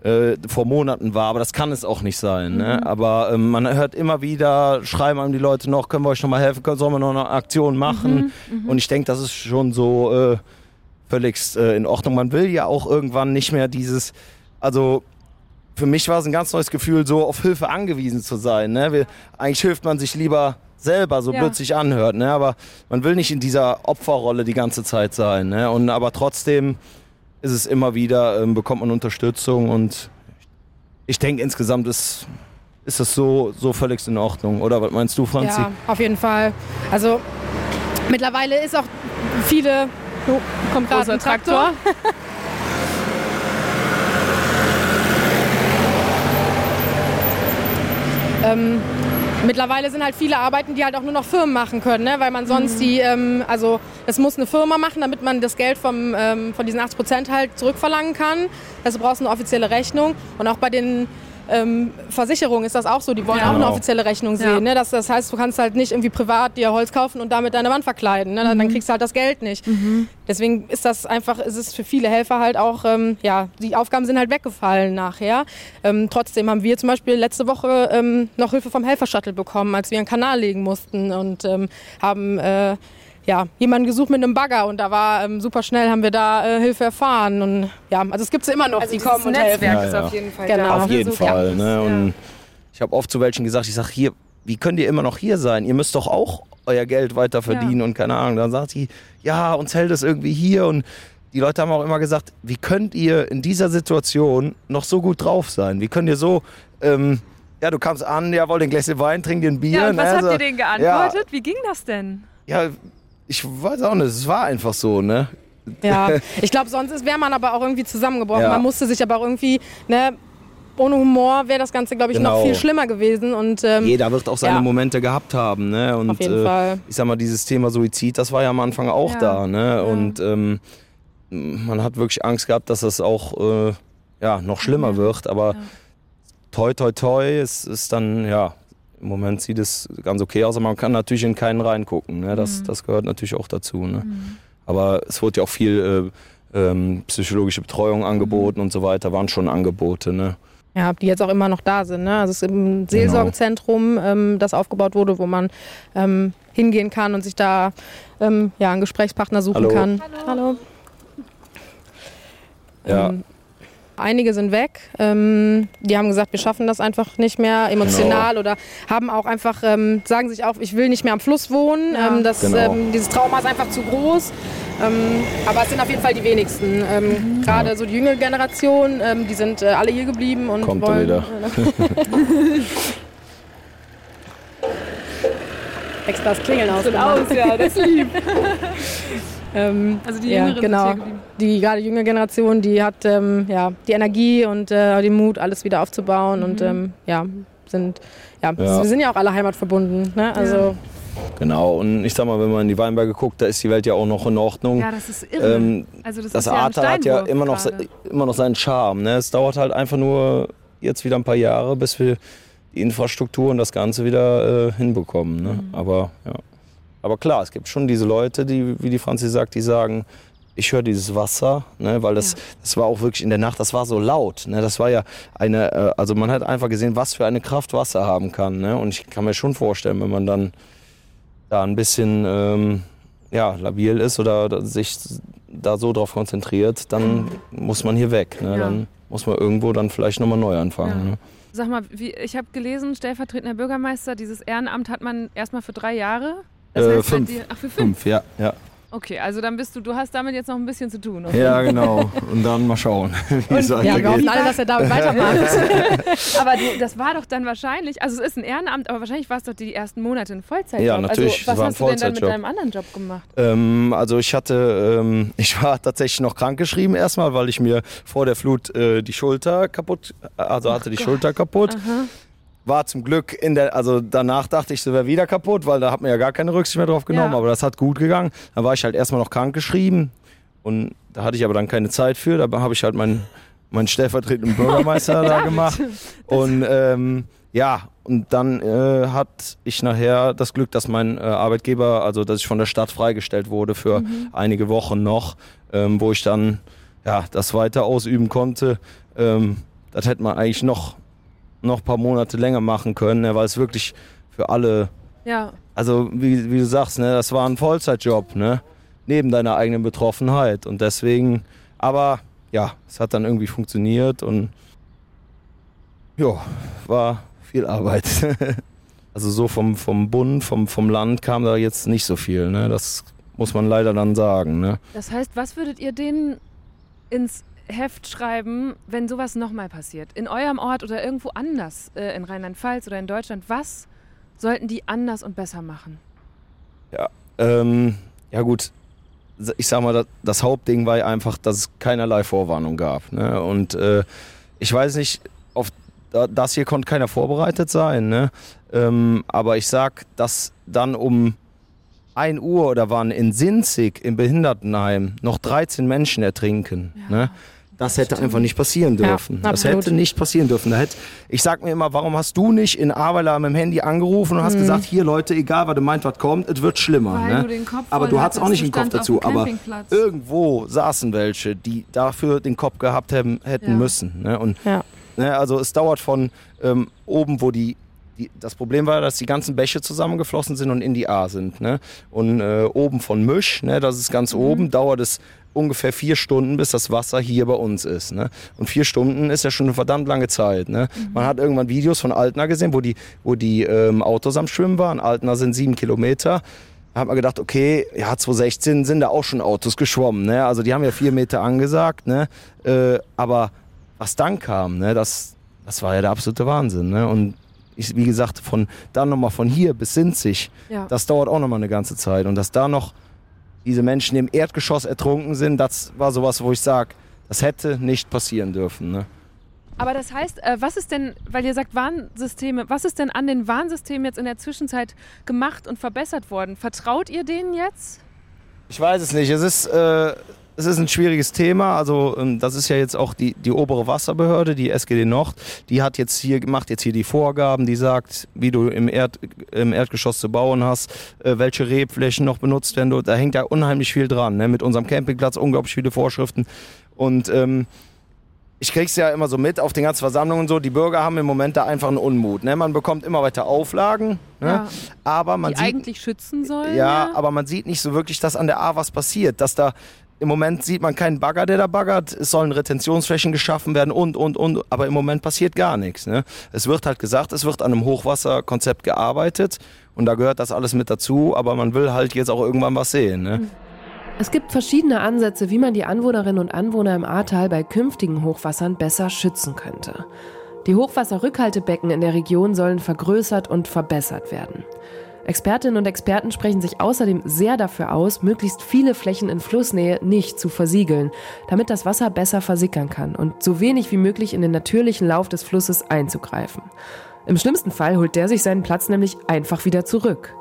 äh, vor Monaten war, aber das kann es auch nicht sein. Ne? Mhm. Aber ähm, man hört immer wieder, schreiben einem die Leute noch, können wir euch noch mal helfen, können, sollen wir noch eine Aktion machen? Mhm. Mhm. Und ich denke, das ist schon so äh, völlig äh, in Ordnung. Man will ja auch irgendwann nicht mehr dieses, also für mich war es ein ganz neues Gefühl, so auf Hilfe angewiesen zu sein. Ne? Wir, eigentlich hilft man sich lieber selber, so ja. blöd sich anhört. Ne? Aber man will nicht in dieser Opferrolle die ganze Zeit sein. Ne? Und aber trotzdem ist es immer wieder, ähm, bekommt man Unterstützung und ich denke insgesamt ist, ist das so, so völlig in Ordnung. Oder was meinst du, Franzi? Ja, auf jeden Fall. Also mittlerweile ist auch viele. Oh, kommt gerade ein Traktor. ähm, Mittlerweile sind halt viele Arbeiten, die halt auch nur noch Firmen machen können, ne? weil man sonst mhm. die, ähm, also es muss eine Firma machen, damit man das Geld vom, ähm, von diesen 80 Prozent halt zurückverlangen kann. Also du brauchst eine offizielle Rechnung. Und auch bei den ähm, Versicherung ist das auch so, die wollen ja. auch eine genau. offizielle Rechnung sehen. Ja. Ne? Das, das, heißt, du kannst halt nicht irgendwie privat dir Holz kaufen und damit deine Wand verkleiden. Ne? Mhm. Dann kriegst du halt das Geld nicht. Mhm. Deswegen ist das einfach, ist es für viele Helfer halt auch, ähm, ja, die Aufgaben sind halt weggefallen nachher. Ähm, trotzdem haben wir zum Beispiel letzte Woche ähm, noch Hilfe vom Helfershuttle bekommen, als wir einen Kanal legen mussten und ähm, haben äh, ja, jemanden gesucht mit einem Bagger und da war ähm, super schnell, haben wir da äh, Hilfe erfahren. Und ja, also es gibt es immer noch, also die kommen und Netzwerk helfen. Ja, ist auf jeden Fall genau. da. Auf jeden so Fall. Ne? Und ja. ich habe oft zu welchen gesagt, ich sage hier, wie könnt ihr immer noch hier sein? Ihr müsst doch auch euer Geld weiter verdienen ja. und keine Ahnung. Dann sagt sie, ja, uns hält es irgendwie hier und die Leute haben auch immer gesagt, wie könnt ihr in dieser Situation noch so gut drauf sein? Wie könnt ihr so, ähm, ja, du kamst an, ja, wollt ein Gläschen Wein, trink dir ein Bier. Ja, und was ne? habt ihr denen geantwortet? Ja. Wie ging das denn? Ja, ich weiß auch nicht, es war einfach so, ne? Ja, ich glaube, sonst wäre man aber auch irgendwie zusammengebrochen. Ja. Man musste sich aber auch irgendwie, ne, ohne Humor wäre das Ganze, glaube ich, genau. noch viel schlimmer gewesen. Und, ähm, Jeder wird auch seine ja. Momente gehabt haben. Ne? Und, Auf jeden äh, Fall. Ich sag mal, dieses Thema Suizid, das war ja am Anfang auch ja. da. Ne? Und ähm, man hat wirklich Angst gehabt, dass das auch äh, ja, noch schlimmer wird. Aber toi, toi, toi, es ist dann, ja, im Moment sieht es ganz okay aus, aber man kann natürlich in keinen reingucken. Ne? Das, mhm. das gehört natürlich auch dazu. Ne? Mhm. Aber es wurde ja auch viel äh, ähm, psychologische Betreuung angeboten mhm. und so weiter, waren schon Angebote. Ne? Ja, die jetzt auch immer noch da sind. Ne? Also es ist ein Seelsorgezentrum, genau. ähm, das aufgebaut wurde, wo man ähm, hingehen kann und sich da ähm, ja, einen Gesprächspartner suchen Hallo. kann. Hallo. Hallo. Ja. Einige sind weg. Ähm, die haben gesagt, wir schaffen das einfach nicht mehr emotional genau. oder haben auch einfach, ähm, sagen sich auch, ich will nicht mehr am Fluss wohnen. Ja. Ähm, das, genau. Ähm, dieses Trauma ist einfach zu groß. Ähm, aber es sind auf jeden Fall die wenigsten. Ähm, mhm. Gerade so die jüngere Generation, die sind äh, alle hier geblieben und Kommt wollen. Wieder. Extra das Klingeln aus. aus, ja, das ist lieb. Ähm, also die ja, genau. Die gerade junge Generation, die hat ähm, ja, die Energie und äh, den Mut, alles wieder aufzubauen mhm. und ähm, ja, sind ja, ja, wir sind ja auch alle heimatverbunden. Ne? Also ja. Genau, und ich sag mal, wenn man in die Weinberge guckt, da ist die Welt ja auch noch in Ordnung. Ja, das ist irre. Ähm, also das, das ist Ahrtal hat ja immer noch, immer noch seinen Charme. Ne? Es dauert halt einfach nur jetzt wieder ein paar Jahre, bis wir die Infrastruktur und das Ganze wieder äh, hinbekommen. Ne? Mhm. Aber ja. Aber klar, es gibt schon diese Leute, die, wie die Franzi sagt, die sagen, ich höre dieses Wasser, ne, weil das, ja. das war auch wirklich in der Nacht, das war so laut. Ne, das war ja eine, äh, also man hat einfach gesehen, was für eine Kraft Wasser haben kann. Ne, und ich kann mir schon vorstellen, wenn man dann da ein bisschen ähm, ja, labil ist oder sich da so drauf konzentriert, dann muss man hier weg. Ne, ja. Dann muss man irgendwo dann vielleicht nochmal neu anfangen. Ja. Ne. Sag mal, wie, ich habe gelesen, stellvertretender Bürgermeister, dieses Ehrenamt hat man erstmal für drei Jahre das heißt, äh, fünf. Die, ach, für fünf? Fünf, ja. ja. Okay, also dann bist du, du hast damit jetzt noch ein bisschen zu tun. Okay? Ja, genau. Und dann mal schauen, wie es weitergeht. Ja, wir hoffen alle, dass er damit weitermacht. aber du, das war doch dann wahrscheinlich, also es ist ein Ehrenamt, aber wahrscheinlich war es doch die ersten Monate ein Vollzeitjob. Ja, natürlich. Also, was hast du denn dann mit deinem anderen Job gemacht? Ähm, also ich hatte, ähm, ich war tatsächlich noch krankgeschrieben erstmal, weil ich mir vor der Flut äh, die Schulter kaputt, also hatte die Gott. Schulter kaputt. Aha war zum Glück in der, also danach dachte ich, sie wäre wieder kaputt, weil da hat man ja gar keine Rücksicht mehr drauf genommen, ja. aber das hat gut gegangen. Dann war ich halt erstmal noch krank geschrieben und da hatte ich aber dann keine Zeit für, da habe ich halt meinen, meinen stellvertretenden Bürgermeister da gemacht und ähm, ja, und dann äh, hat ich nachher das Glück, dass mein äh, Arbeitgeber, also dass ich von der Stadt freigestellt wurde für mhm. einige Wochen noch, ähm, wo ich dann ja, das weiter ausüben konnte. Ähm, das hätte man eigentlich noch, noch ein paar Monate länger machen können, ne, weil es wirklich für alle, Ja. also wie, wie du sagst, ne, das war ein Vollzeitjob, ne, neben deiner eigenen Betroffenheit. Und deswegen, aber ja, es hat dann irgendwie funktioniert und ja, war viel Arbeit. also so vom, vom Bund, vom, vom Land kam da jetzt nicht so viel, ne, das muss man leider dann sagen, ne. Das heißt, was würdet ihr denen ins Heft schreiben, wenn sowas nochmal passiert? In eurem Ort oder irgendwo anders, äh, in Rheinland-Pfalz oder in Deutschland, was sollten die anders und besser machen? Ja, ähm, ja gut. Ich sag mal, das, das Hauptding war ja einfach, dass es keinerlei Vorwarnung gab. Ne? Und äh, ich weiß nicht, auf da- das hier konnte keiner vorbereitet sein. Ne? Ähm, aber ich sag, dass dann um 1 Uhr oder waren in Sinzig im Behindertenheim noch 13 Menschen ertrinken. ne? Das hätte einfach nicht passieren Ja, dürfen. das absolut. hätte nicht passieren dürfen. Da hätte, ich sag mir immer, warum hast du nicht in Ahrweiler mit dem Handy angerufen und hast gesagt, hier Leute, egal was du meint, was kommt, es wird schlimmer. Ne? du aber du hattest auch nicht den Kopf dazu. Aber irgendwo saßen welche, die dafür den Kopf gehabt haben, hätten Ja. müssen. Ne? Und Ja. Ne, also es dauert von ähm, oben, wo die, die, das Problem war, dass die ganzen Bäche zusammengeflossen sind und in die A sind. Ne? Und äh, oben von Misch, ne, das ist ganz oben, dauert es ungefähr vier Stunden, bis das Wasser hier bei uns ist. Ne? Und vier Stunden ist ja schon eine verdammt lange Zeit. Ne? Man hat irgendwann Videos von Altena gesehen, wo die, wo die ähm, Autos am Schwimmen waren. Altena sind sieben Kilometer. Da hat man gedacht, okay, ja, 2016 sind da auch schon Autos geschwommen. Ne? Also die haben ja vier Meter angesagt. Ne? Äh, aber was dann kam, ne, das, das war ja der absolute Wahnsinn. Ne? Und ich, wie gesagt, von dann nochmal von hier bis Sinzig, Ja. das dauert auch nochmal eine ganze Zeit. Und dass da noch diese Menschen im Erdgeschoss ertrunken sind, das war sowas, wo ich sage, das hätte nicht passieren dürfen. Ne? Aber das heißt, äh, was ist denn, weil ihr sagt Warnsysteme, was ist denn an den Warnsystemen jetzt in der Zwischenzeit gemacht und verbessert worden? Vertraut ihr denen jetzt? Ich weiß es nicht. Es ist, äh, es ist ein schwieriges Thema. Also ähm, das ist ja jetzt auch die, die obere Wasserbehörde, die SGD Nord. Die hat jetzt hier gemacht jetzt hier die Vorgaben, die sagt, wie du im, Erd, im Erdgeschoss zu bauen hast, äh, welche Rebflächen noch benutzt werden. Da hängt ja unheimlich viel dran. Ne? Mit unserem Campingplatz unglaublich viele Vorschriften. Und ähm, ich krieg's ja immer so mit auf den ganzen Versammlungen und so. Die Bürger haben im Moment da einfach einen Unmut. Ne? Man bekommt immer weiter Auflagen, ne? Ja. aber man die sieht eigentlich schützen sollen? ja, aber man sieht nicht so wirklich, dass an der A was passiert. Dass da im Moment sieht man keinen Bagger, der da baggert. Es sollen Retentionsflächen geschaffen werden und, und, und. Aber im Moment passiert gar nichts. Ne? Es wird halt gesagt, es wird an einem Hochwasserkonzept gearbeitet. Und da gehört das alles mit dazu. Aber man will halt jetzt auch irgendwann was sehen. Ne? Es gibt verschiedene Ansätze, wie man die Anwohnerinnen und Anwohner im Ahrtal bei künftigen Hochwassern besser schützen könnte. Die Hochwasserrückhaltebecken in der Region sollen vergrößert und verbessert werden. Expertinnen und Experten sprechen sich außerdem sehr dafür aus, möglichst viele Flächen in Flussnähe nicht zu versiegeln, damit das Wasser besser versickern kann und so wenig wie möglich in den natürlichen Lauf des Flusses einzugreifen. Im schlimmsten Fall holt der sich seinen Platz nämlich einfach wieder zurück.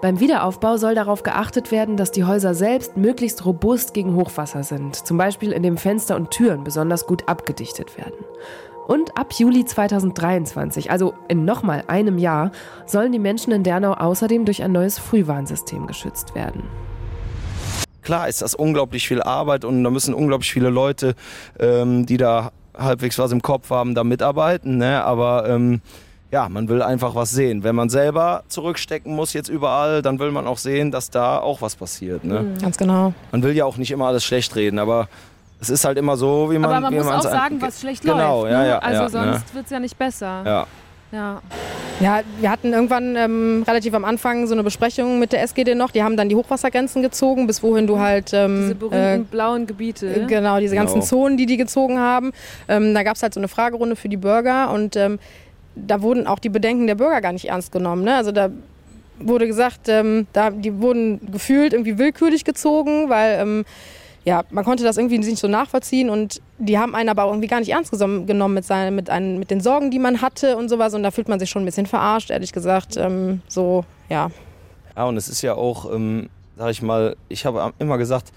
Beim Wiederaufbau soll darauf geachtet werden, dass die Häuser selbst möglichst robust gegen Hochwasser sind, zum Beispiel indem Fenster und Türen besonders gut abgedichtet werden. Und ab Juli 2023, also in nochmal einem Jahr, sollen die Menschen in Dernau außerdem durch ein neues Frühwarnsystem geschützt werden. Klar ist das unglaublich viel Arbeit und da müssen unglaublich viele Leute, ähm, die da halbwegs was im Kopf haben, da mitarbeiten. Ne? Aber ähm, ja, man will einfach was sehen. Wenn man selber zurückstecken muss jetzt überall, dann will man auch sehen, dass da auch was passiert. Ne? Ganz genau. Man will ja auch nicht immer alles schlecht reden, aber es ist halt immer so, wie man Aber man muss auch sagen, was schlecht genau, läuft. Ja, ne? ja, also ja, sonst wird's ja nicht besser. Ja. Ja. Ja, wir hatten irgendwann ähm, relativ am Anfang so eine Besprechung mit der SGD noch. Die haben dann die Hochwassergrenzen gezogen, bis wohin du halt ähm, Diese berühmten äh, blauen Gebiete. Genau, diese ganzen Genau. Zonen, die die gezogen haben. Ähm, da gab es halt so eine Fragerunde für die Bürger und ähm, da wurden auch die Bedenken der Bürger gar nicht ernst genommen. Ne? Also da wurde gesagt, ähm, da, die wurden gefühlt irgendwie willkürlich gezogen, weil ähm, ja, man konnte das irgendwie nicht so nachvollziehen und die haben einen aber auch irgendwie gar nicht ernst genommen mit, seinen, mit, einen, mit den Sorgen, die man hatte und sowas und da fühlt man sich schon ein bisschen verarscht, ehrlich gesagt. Ähm, so, ja. Ja, und es ist ja auch, ähm, sag ich mal, ich habe immer gesagt,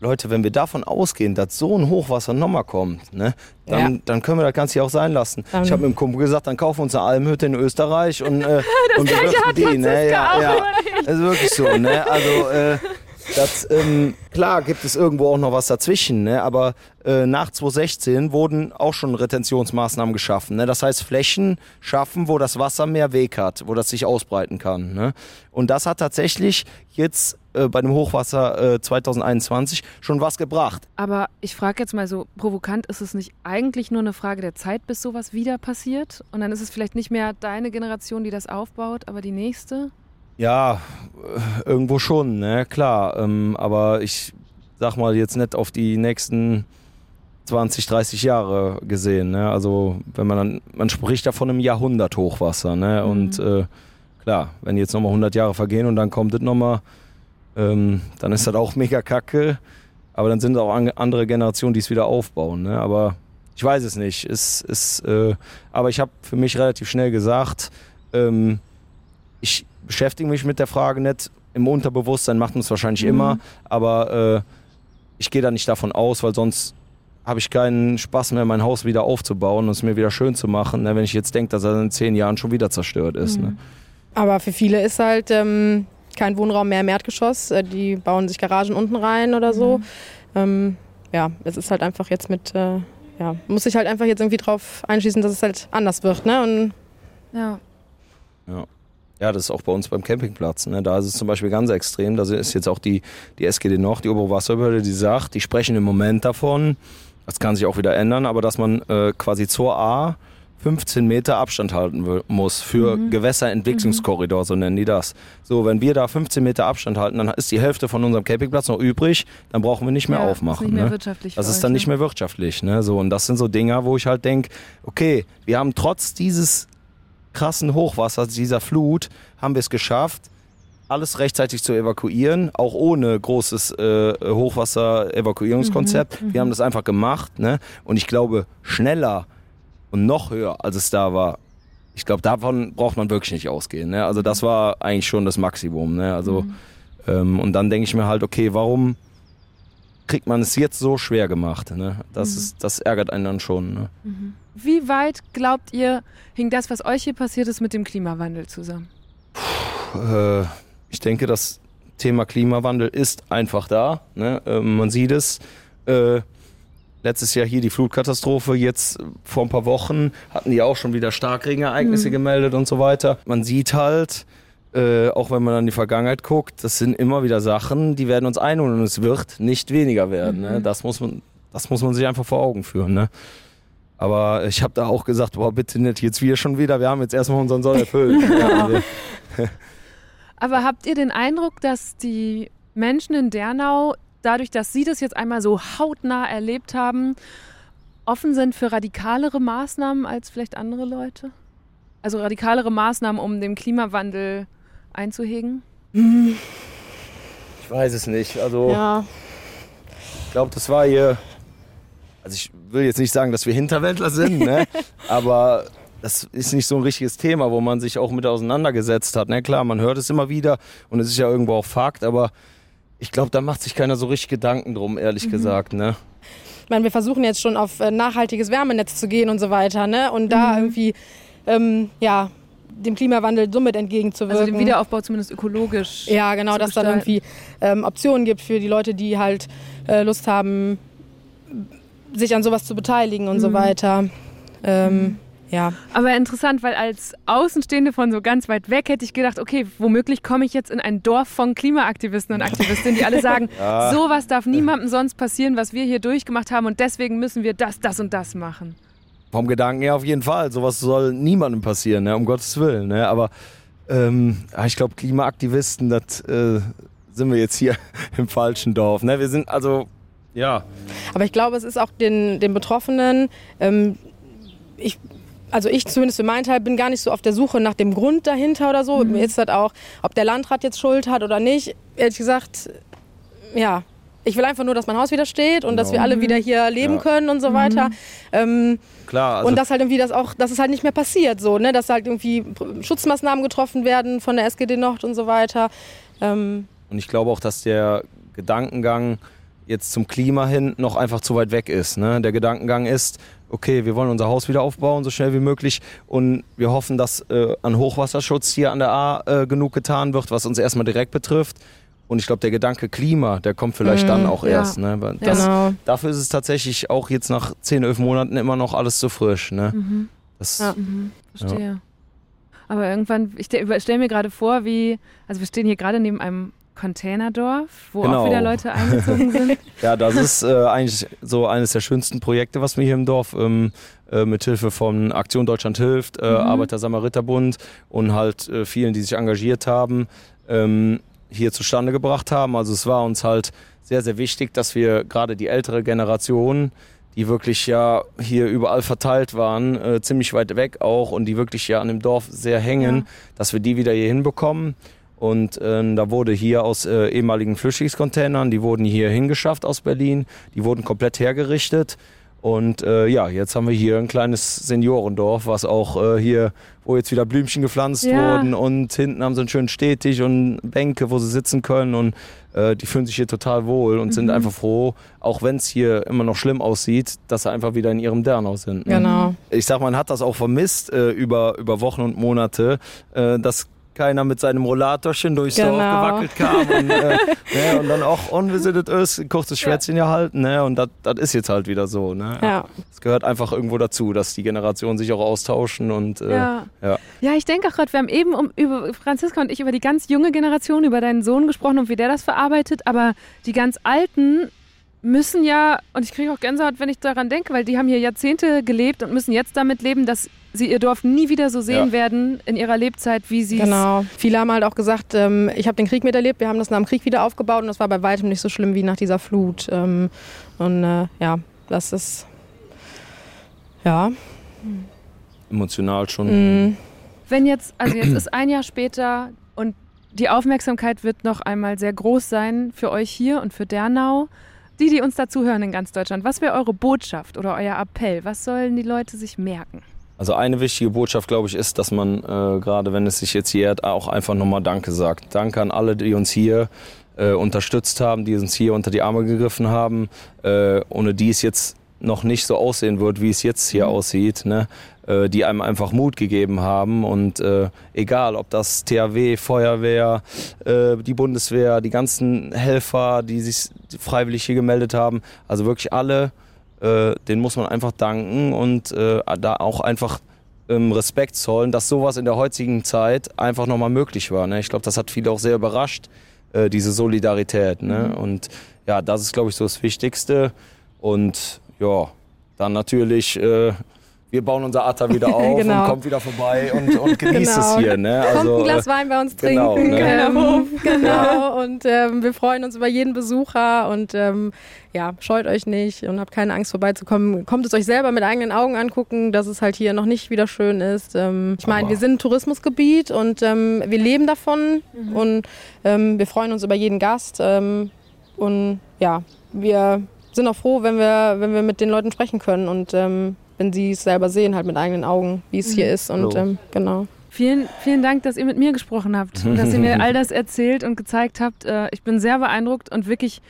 Leute, wenn wir davon ausgehen, dass so ein Hochwasser nochmal kommt, ne, dann, Ja. dann können wir das Ganze hier auch sein lassen. Dann- ich habe mit dem Kumpel gesagt, dann kaufen wir uns eine Almhütte in Österreich und, äh, und bewirten die. Ne? Ja, ja. Das ist wirklich so. Ne? Also, äh, das, ähm, klar gibt es irgendwo auch noch was dazwischen, ne? aber äh, nach 2016 wurden auch schon Retentionsmaßnahmen geschaffen. Ne? Das heißt, Flächen schaffen, wo das Wasser mehr Weg hat, wo das sich ausbreiten kann. Ne? Und das hat tatsächlich jetzt äh, bei dem Hochwasser äh, 2021 schon was gebracht. Aber ich frage jetzt mal so provokant, ist es nicht eigentlich nur eine Frage der Zeit, bis sowas wieder passiert? Und dann ist es vielleicht nicht mehr deine Generation, die das aufbaut, aber die nächste? Ja, irgendwo schon, ne, klar. Ähm, aber ich sag mal jetzt nicht auf die nächsten 20, 30 Jahre gesehen. Ne? Also wenn man dann, man spricht ja von einem Jahrhundert Hochwasser. Ne? Mhm. Und äh, klar, wenn jetzt nochmal 100 Jahre vergehen und dann kommt das nochmal, ähm, dann ist das auch mega kacke. Aber dann sind auch andere Generationen, die es wieder aufbauen. Ne? Aber ich weiß es nicht. Es, es, äh, aber ich habe für mich relativ schnell gesagt, ähm, ich beschäftige mich mit der Frage nicht. Im Unterbewusstsein macht man es wahrscheinlich mhm. immer, aber äh, ich gehe da nicht davon aus, weil sonst habe ich keinen Spaß mehr, mein Haus wieder aufzubauen und es mir wieder schön zu machen, ne, wenn ich jetzt denke, dass er in zehn Jahren schon wieder zerstört ist. Ne. Mhm. Ne. Aber für viele ist halt ähm, kein Wohnraum mehr im Erdgeschoss. Äh, die bauen sich Garagen unten rein oder so. Mhm. Ähm, ja, es ist halt einfach jetzt mit, äh, ja, muss sich halt einfach jetzt irgendwie drauf einschließen, dass es halt anders wird. Ne? Und, ja. Ja. Ja, das ist auch bei uns beim Campingplatz. Ne? Da ist es zum Beispiel ganz extrem. Da ist jetzt auch die, die SGD noch, die Oberwasserbehörde, die sagt, die sprechen im Moment davon, das kann sich auch wieder ändern, aber dass man äh, quasi zur A 15 Meter Abstand halten muss für mhm. Gewässerentwicklungskorridor, so nennen die das. So, wenn wir da 15 Meter Abstand halten, dann ist die Hälfte von unserem Campingplatz noch übrig, dann brauchen wir nicht mehr ja, aufmachen. Das ist nicht mehr ne? wirtschaftlich. Das ist dann nicht mehr wirtschaftlich. Ne? So, und das sind so Dinger, wo ich halt denke, okay, wir haben trotz dieses krassen Hochwassers, dieser Flut, haben wir es geschafft, alles rechtzeitig zu evakuieren, auch ohne großes äh, Hochwasser-Evakuierungskonzept. Mhm, wir haben das einfach gemacht. Ne? Und ich glaube, schneller und noch höher, als es da war, ich glaube, davon braucht man wirklich nicht ausgehen. Ne? Also das war eigentlich schon das Maximum. Ne? Also, mhm. ähm, und dann denke ich mir halt, okay, warum kriegt man es jetzt so schwer gemacht? Ne? Das, mhm. ist, das ärgert einen dann schon. Ne? Mhm. Wie weit glaubt ihr, hing das, was euch hier passiert ist, mit dem Klimawandel zusammen? Puh, äh, ich denke, das Thema Klimawandel ist einfach da. Ne? Äh, man sieht es. Äh, letztes Jahr hier die Flutkatastrophe, jetzt vor ein paar Wochen hatten die auch schon wieder Starkregenereignisse mhm. gemeldet und so weiter. Man sieht halt, äh, auch wenn man an die Vergangenheit guckt, das sind immer wieder Sachen, die werden uns einholen und es wird nicht weniger werden. Ne? Mhm. Ne? Das, muss man, das muss man sich einfach vor Augen führen. Ne? Aber ich habe da auch gesagt, boah, bitte nicht jetzt wir schon wieder, wir haben jetzt erstmal unseren Soll erfüllt. ja, also. Aber habt ihr den Eindruck, dass die Menschen in Dernau, dadurch, dass sie das jetzt einmal so hautnah erlebt haben, offen sind für radikalere Maßnahmen als vielleicht andere Leute? Also radikalere Maßnahmen, um dem Klimawandel einzuhegen? Ich weiß es nicht. Also ja. ich glaube, das war hier also ich will jetzt nicht sagen, dass wir Hinterwäldler sind, ne? aber das ist nicht so ein richtiges Thema, wo man sich auch mit auseinandergesetzt hat. Ne? Klar, man hört es immer wieder und es ist ja irgendwo auch Fakt, aber ich glaube, da macht sich keiner so richtig Gedanken drum, ehrlich mhm. gesagt. Ne? Ich meine, wir versuchen jetzt schon auf äh, nachhaltiges Wärmenetz zu gehen und so weiter, ne? Und da mhm. irgendwie, ähm, ja, dem Klimawandel somit entgegenzuwirken. Also dem Wiederaufbau zumindest ökologisch. Ja, genau, dass dann irgendwie ähm, Optionen gibt für die Leute, die halt äh, Lust haben, sich an sowas zu beteiligen und mhm. so weiter. Ähm, mhm. Ja. Aber interessant, weil als Außenstehende von so ganz weit weg hätte ich gedacht, okay, womöglich komme ich jetzt in ein Dorf von Klimaaktivisten und Aktivistinnen, die alle sagen, ja. sowas darf niemandem sonst passieren, was wir hier durchgemacht haben und deswegen müssen wir das, das und das machen. Vom Gedanken her auf jeden Fall. Sowas soll niemandem passieren, ne? um Gottes Willen. Ne? Aber ähm, ich glaube, Klimaaktivisten, das äh, sind wir jetzt hier im falschen Dorf. Ne? Wir sind also ja. Aber ich glaube, es ist auch den, den Betroffenen, ähm, ich, also ich zumindest für meinen Teil bin gar nicht so auf der Suche nach dem Grund dahinter oder so. Mhm. Mir ist das auch, ob der Landrat jetzt Schuld hat oder nicht, ehrlich gesagt, ja. Ich will einfach nur, dass mein Haus wieder steht und genau. dass wir alle wieder hier leben ja. können und so mhm. weiter. Ähm, Klar. Also und dass halt irgendwie das auch, dass es halt nicht mehr passiert, so, ne? Dass halt irgendwie Schutzmaßnahmen getroffen werden von der SGD Nord und so weiter. Ähm, und ich glaube auch, dass der Gedankengang jetzt zum Klima hin noch einfach zu weit weg ist. Ne? Der Gedankengang ist, okay, wir wollen unser Haus wieder aufbauen, so schnell wie möglich. Und wir hoffen, dass äh, an Hochwasserschutz hier an der A äh, genug getan wird, was uns erstmal direkt betrifft. Und ich glaube, der Gedanke Klima, der kommt vielleicht mhm, dann auch ja. erst. Ne? Das, genau. Dafür ist es tatsächlich auch jetzt nach 10, 11 Monaten immer noch alles zu frisch. Ne? Mhm. Das, ja, mhm. verstehe. Ja. Aber irgendwann, ich stelle mir gerade vor, wie, also wir stehen hier gerade neben einem Containerdorf, wo genau. auch wieder Leute eingezogen sind. ja, das ist äh, eigentlich so eines der schönsten Projekte, was wir hier im Dorf ähm, äh, mit Hilfe von Aktion Deutschland hilft, äh, mhm. Arbeiter-Samariter-Bund und halt äh, vielen, die sich engagiert haben, ähm, hier zustande gebracht haben. Also es war uns halt sehr, sehr wichtig, dass wir gerade die ältere Generation, die wirklich ja hier überall verteilt waren, äh, ziemlich weit weg auch und die wirklich ja an dem Dorf sehr hängen, ja. dass wir die wieder hier hinbekommen. Und äh, da wurde hier aus äh, ehemaligen Flüchtlingscontainern, die wurden hier hingeschafft aus Berlin, die wurden komplett hergerichtet. Und äh, ja, jetzt haben wir hier ein kleines Seniorendorf, was auch äh, hier, wo jetzt wieder Blümchen gepflanzt ja. wurden und hinten haben sie einen schönen Stehtisch und Bänke, wo sie sitzen können und äh, die fühlen sich hier total wohl und mhm. sind einfach froh, auch wenn es hier immer noch schlimm aussieht, dass sie einfach wieder in ihrem Dernau sind. Ne? Genau. Ich sag, man hat das auch vermisst äh, über, über Wochen und Monate, äh, dass keiner mit seinem Rollatorchen durchs genau. Dorf gewackelt kam und, äh, ne, und dann auch unvisited ist, kurzes Schwätzchen ja. halten ne, und das ist jetzt halt wieder so. Ne? Ja. Es gehört einfach irgendwo dazu, dass die Generationen sich auch austauschen und äh, ja. ja. Ja, ich denke auch gerade, wir haben eben um, über Franziska und ich über die ganz junge Generation, über deinen Sohn gesprochen und wie der das verarbeitet, aber die ganz Alten müssen ja, und ich kriege auch Gänsehaut, wenn ich daran denke, weil die haben hier Jahrzehnte gelebt und müssen jetzt damit leben, dass sie ihr Dorf nie wieder so sehen ja. werden in ihrer Lebzeit, wie sie es. Genau. Viele haben halt auch gesagt, ähm, ich habe den Krieg miterlebt, wir haben das nach dem Krieg wieder aufgebaut und das war bei weitem nicht so schlimm wie nach dieser Flut. Ähm, und äh, ja, das ist. Ja. Emotional schon. Mhm. Wenn jetzt, also jetzt ist ein Jahr später und die Aufmerksamkeit wird noch einmal sehr groß sein für euch hier und für Dernau. Die, die uns dazu hören in ganz Deutschland, was wäre eure Botschaft oder euer Appell? Was sollen die Leute sich merken? Also eine wichtige Botschaft, glaube ich, ist, dass man äh, gerade, wenn es sich jetzt jährt, auch einfach nochmal Danke sagt. Danke an alle, die uns hier äh, unterstützt haben, die uns hier unter die Arme gegriffen haben, äh, ohne die es jetzt noch nicht so aussehen wird, wie es jetzt hier mhm. aussieht, ne? Äh, die einem einfach Mut gegeben haben. Und äh, egal, ob das THW, Feuerwehr, äh, die Bundeswehr, die ganzen Helfer, die sich freiwillig hier gemeldet haben, also wirklich alle, äh, den muss man einfach danken und äh, da auch einfach ähm, Respekt zollen, dass sowas in der heutigen Zeit einfach nochmal möglich war. Ne? Ich glaube, das hat viele auch sehr überrascht, äh, diese Solidarität. Ne? Mhm. Und ja, das ist, glaube ich, so das Wichtigste. Und ja, dann natürlich äh, wir bauen unser Atta wieder auf genau. und kommt wieder vorbei und, und genießt genau. es hier. Ne? Also, kommt ein Glas Wein bei uns genau, trinken. Genau, ne? ähm, genau. und ähm, wir freuen uns über jeden Besucher und ähm, ja, scheut euch nicht und habt keine Angst vorbeizukommen. Kommt es euch selber mit eigenen Augen angucken, dass es halt hier noch nicht wieder schön ist. Ähm, ich meine, wir sind ein Tourismusgebiet und ähm, wir leben davon mhm. und ähm, wir freuen uns über jeden Gast und ja, wir sind auch froh, wenn wir, wenn wir mit den Leuten sprechen können und ähm, wenn sie es selber sehen, halt mit eigenen Augen, wie es mhm. hier ist. Und ähm, genau. Vielen, vielen Dank, dass ihr mit mir gesprochen habt und dass ihr mir all das erzählt und gezeigt habt. Äh, ich bin sehr beeindruckt und wirklich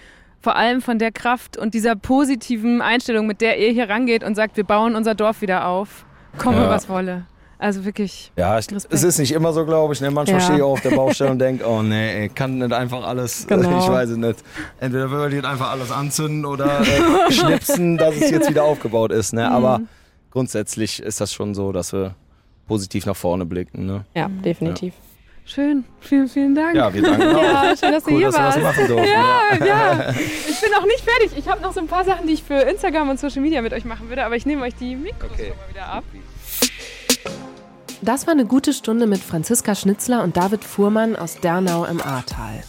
vor allem von der Kraft und dieser positiven Einstellung, mit der ihr hier rangeht und sagt, wir bauen unser Dorf wieder auf. Komme, ja. was wolle. Also wirklich. Ja, ich, es ist nicht immer so, glaube ich. Ne? Manchmal ja. stehe ich auch auf der Baustelle und denke, oh nee, ich kann nicht einfach alles, genau. ich weiß es nicht. Entweder will ich einfach alles anzünden oder äh, schnipsen, dass es jetzt wieder aufgebaut ist. Ne? Aber mhm. grundsätzlich ist das schon so, dass wir positiv nach vorne blicken. Ne? Ja, definitiv. Ja. Schön, vielen, vielen Dank. Ja, wir danken auch. Ja, schön, dass cool, du hier dass warst. Wir das machen durften, ja, ja, Ich bin auch nicht fertig. Ich habe noch so ein paar Sachen, die ich für Instagram und Social Media mit euch machen würde, aber ich nehme euch die Mikros okay. mal wieder ab. Das war eine gute Stunde mit Franziska Schnitzler und David Fuhrmann aus Dernau im Ahrtal.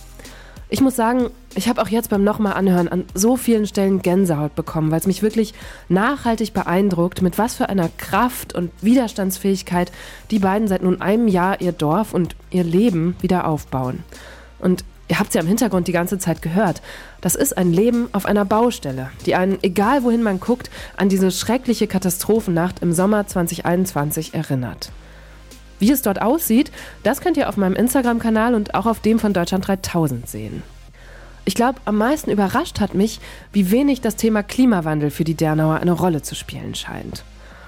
Ich muss sagen, ich habe auch jetzt beim nochmal anhören an so vielen Stellen Gänsehaut bekommen, weil es mich wirklich nachhaltig beeindruckt, mit was für einer Kraft und Widerstandsfähigkeit die beiden seit nun einem Jahr ihr Dorf und ihr Leben wieder aufbauen. Und ihr habt es ja im Hintergrund die ganze Zeit gehört. Das ist ein Leben auf einer Baustelle, die einen, egal wohin man guckt, an diese schreckliche Katastrophennacht im Sommer 2021 erinnert. Wie es dort aussieht, das könnt ihr auf meinem Instagram-Kanal und auch auf dem von Deutschland 3000 sehen. Ich glaube, am meisten überrascht hat mich, wie wenig das Thema Klimawandel für die Dernauer eine Rolle zu spielen scheint.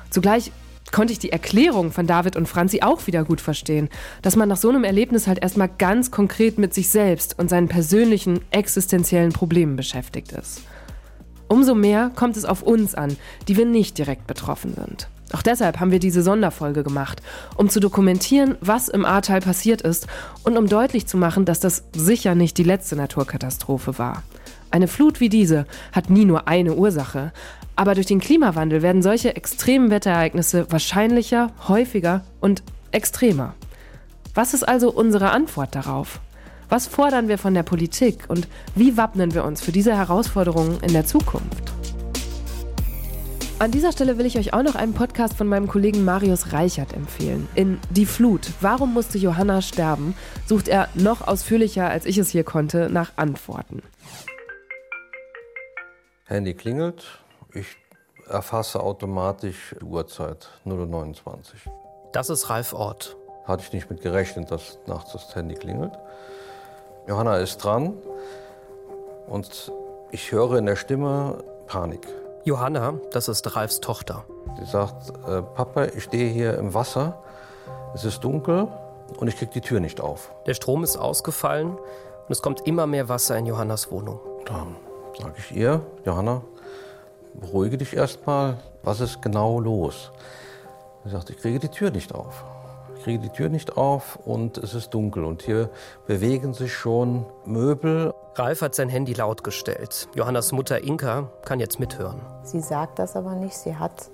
Zugleich konnte ich die Erklärung von David und Franzi auch wieder gut verstehen, dass man nach so einem Erlebnis halt erstmal ganz konkret mit sich selbst und seinen persönlichen existenziellen Problemen beschäftigt ist. Umso mehr kommt es auf uns an, die wir nicht direkt betroffen sind. Auch deshalb haben wir diese Sonderfolge gemacht, um zu dokumentieren, was im Ahrtal passiert ist und um deutlich zu machen, dass das sicher nicht die letzte Naturkatastrophe war. Eine Flut wie diese hat nie nur eine Ursache, aber durch den Klimawandel werden solche extremen Wetterereignisse wahrscheinlicher, häufiger und extremer. Was ist also unsere Antwort darauf? Was fordern wir von der Politik und wie wappnen wir uns für diese Herausforderungen in der Zukunft? An dieser Stelle will ich euch auch noch einen Podcast von meinem Kollegen Marius Reichert empfehlen. In Die Flut, warum musste Johanna sterben, sucht er noch ausführlicher, als ich es hier konnte, nach Antworten. Handy klingelt, ich erfasse automatisch die Uhrzeit 0.29 Uhr. Das ist Ralf Ort. Hatte ich nicht mit gerechnet, dass nachts das Handy klingelt. Johanna ist dran und ich höre in der Stimme Panik. Johanna, das ist Ralfs Tochter. Sie sagt, äh, Papa, ich stehe hier im Wasser, es ist dunkel und ich kriege die Tür nicht auf. Der Strom ist ausgefallen und es kommt immer mehr Wasser in Johannas Wohnung. Dann sage ich ihr, Johanna, beruhige dich erstmal, was ist genau los? Sie sagt, ich kriege die Tür nicht auf kriege die Tür nicht auf und es ist dunkel. Und hier bewegen sich schon Möbel. Ralf hat sein Handy laut gestellt. Johannas Mutter Inka kann jetzt mithören. Sie sagt das aber nicht. Sie hat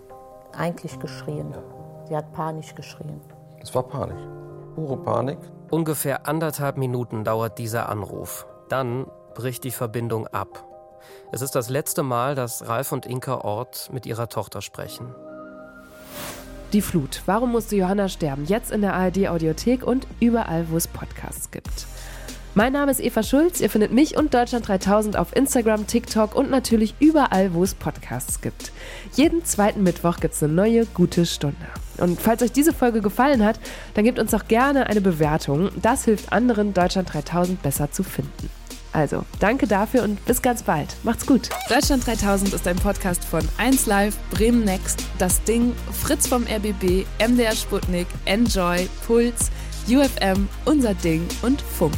eigentlich geschrien. Sie hat panisch geschrien. Es war Panik. Pure Panik. Ungefähr anderthalb Minuten dauert dieser Anruf. Dann bricht die Verbindung ab. Es ist das letzte Mal, dass Ralf und Inka Ort mit ihrer Tochter sprechen. Die Flut. Warum musste Johanna sterben? Jetzt in der ARD Audiothek und überall, wo es Podcasts gibt. Mein Name ist Eva Schulz. Ihr findet mich und Deutschland 3000 auf Instagram, TikTok und natürlich überall, wo es Podcasts gibt. Jeden zweiten Mittwoch gibt es eine neue gute Stunde. Und falls euch diese Folge gefallen hat, dann gebt uns doch gerne eine Bewertung. Das hilft anderen, Deutschland 3000 besser zu finden. Also, danke dafür und bis ganz bald. Macht's gut. Deutschland 3000 ist ein Podcast von 1Live, Bremen Next, Das Ding, Fritz vom RBB, MDR Sputnik, Enjoy, Puls, UFM, Unser Ding und Funk.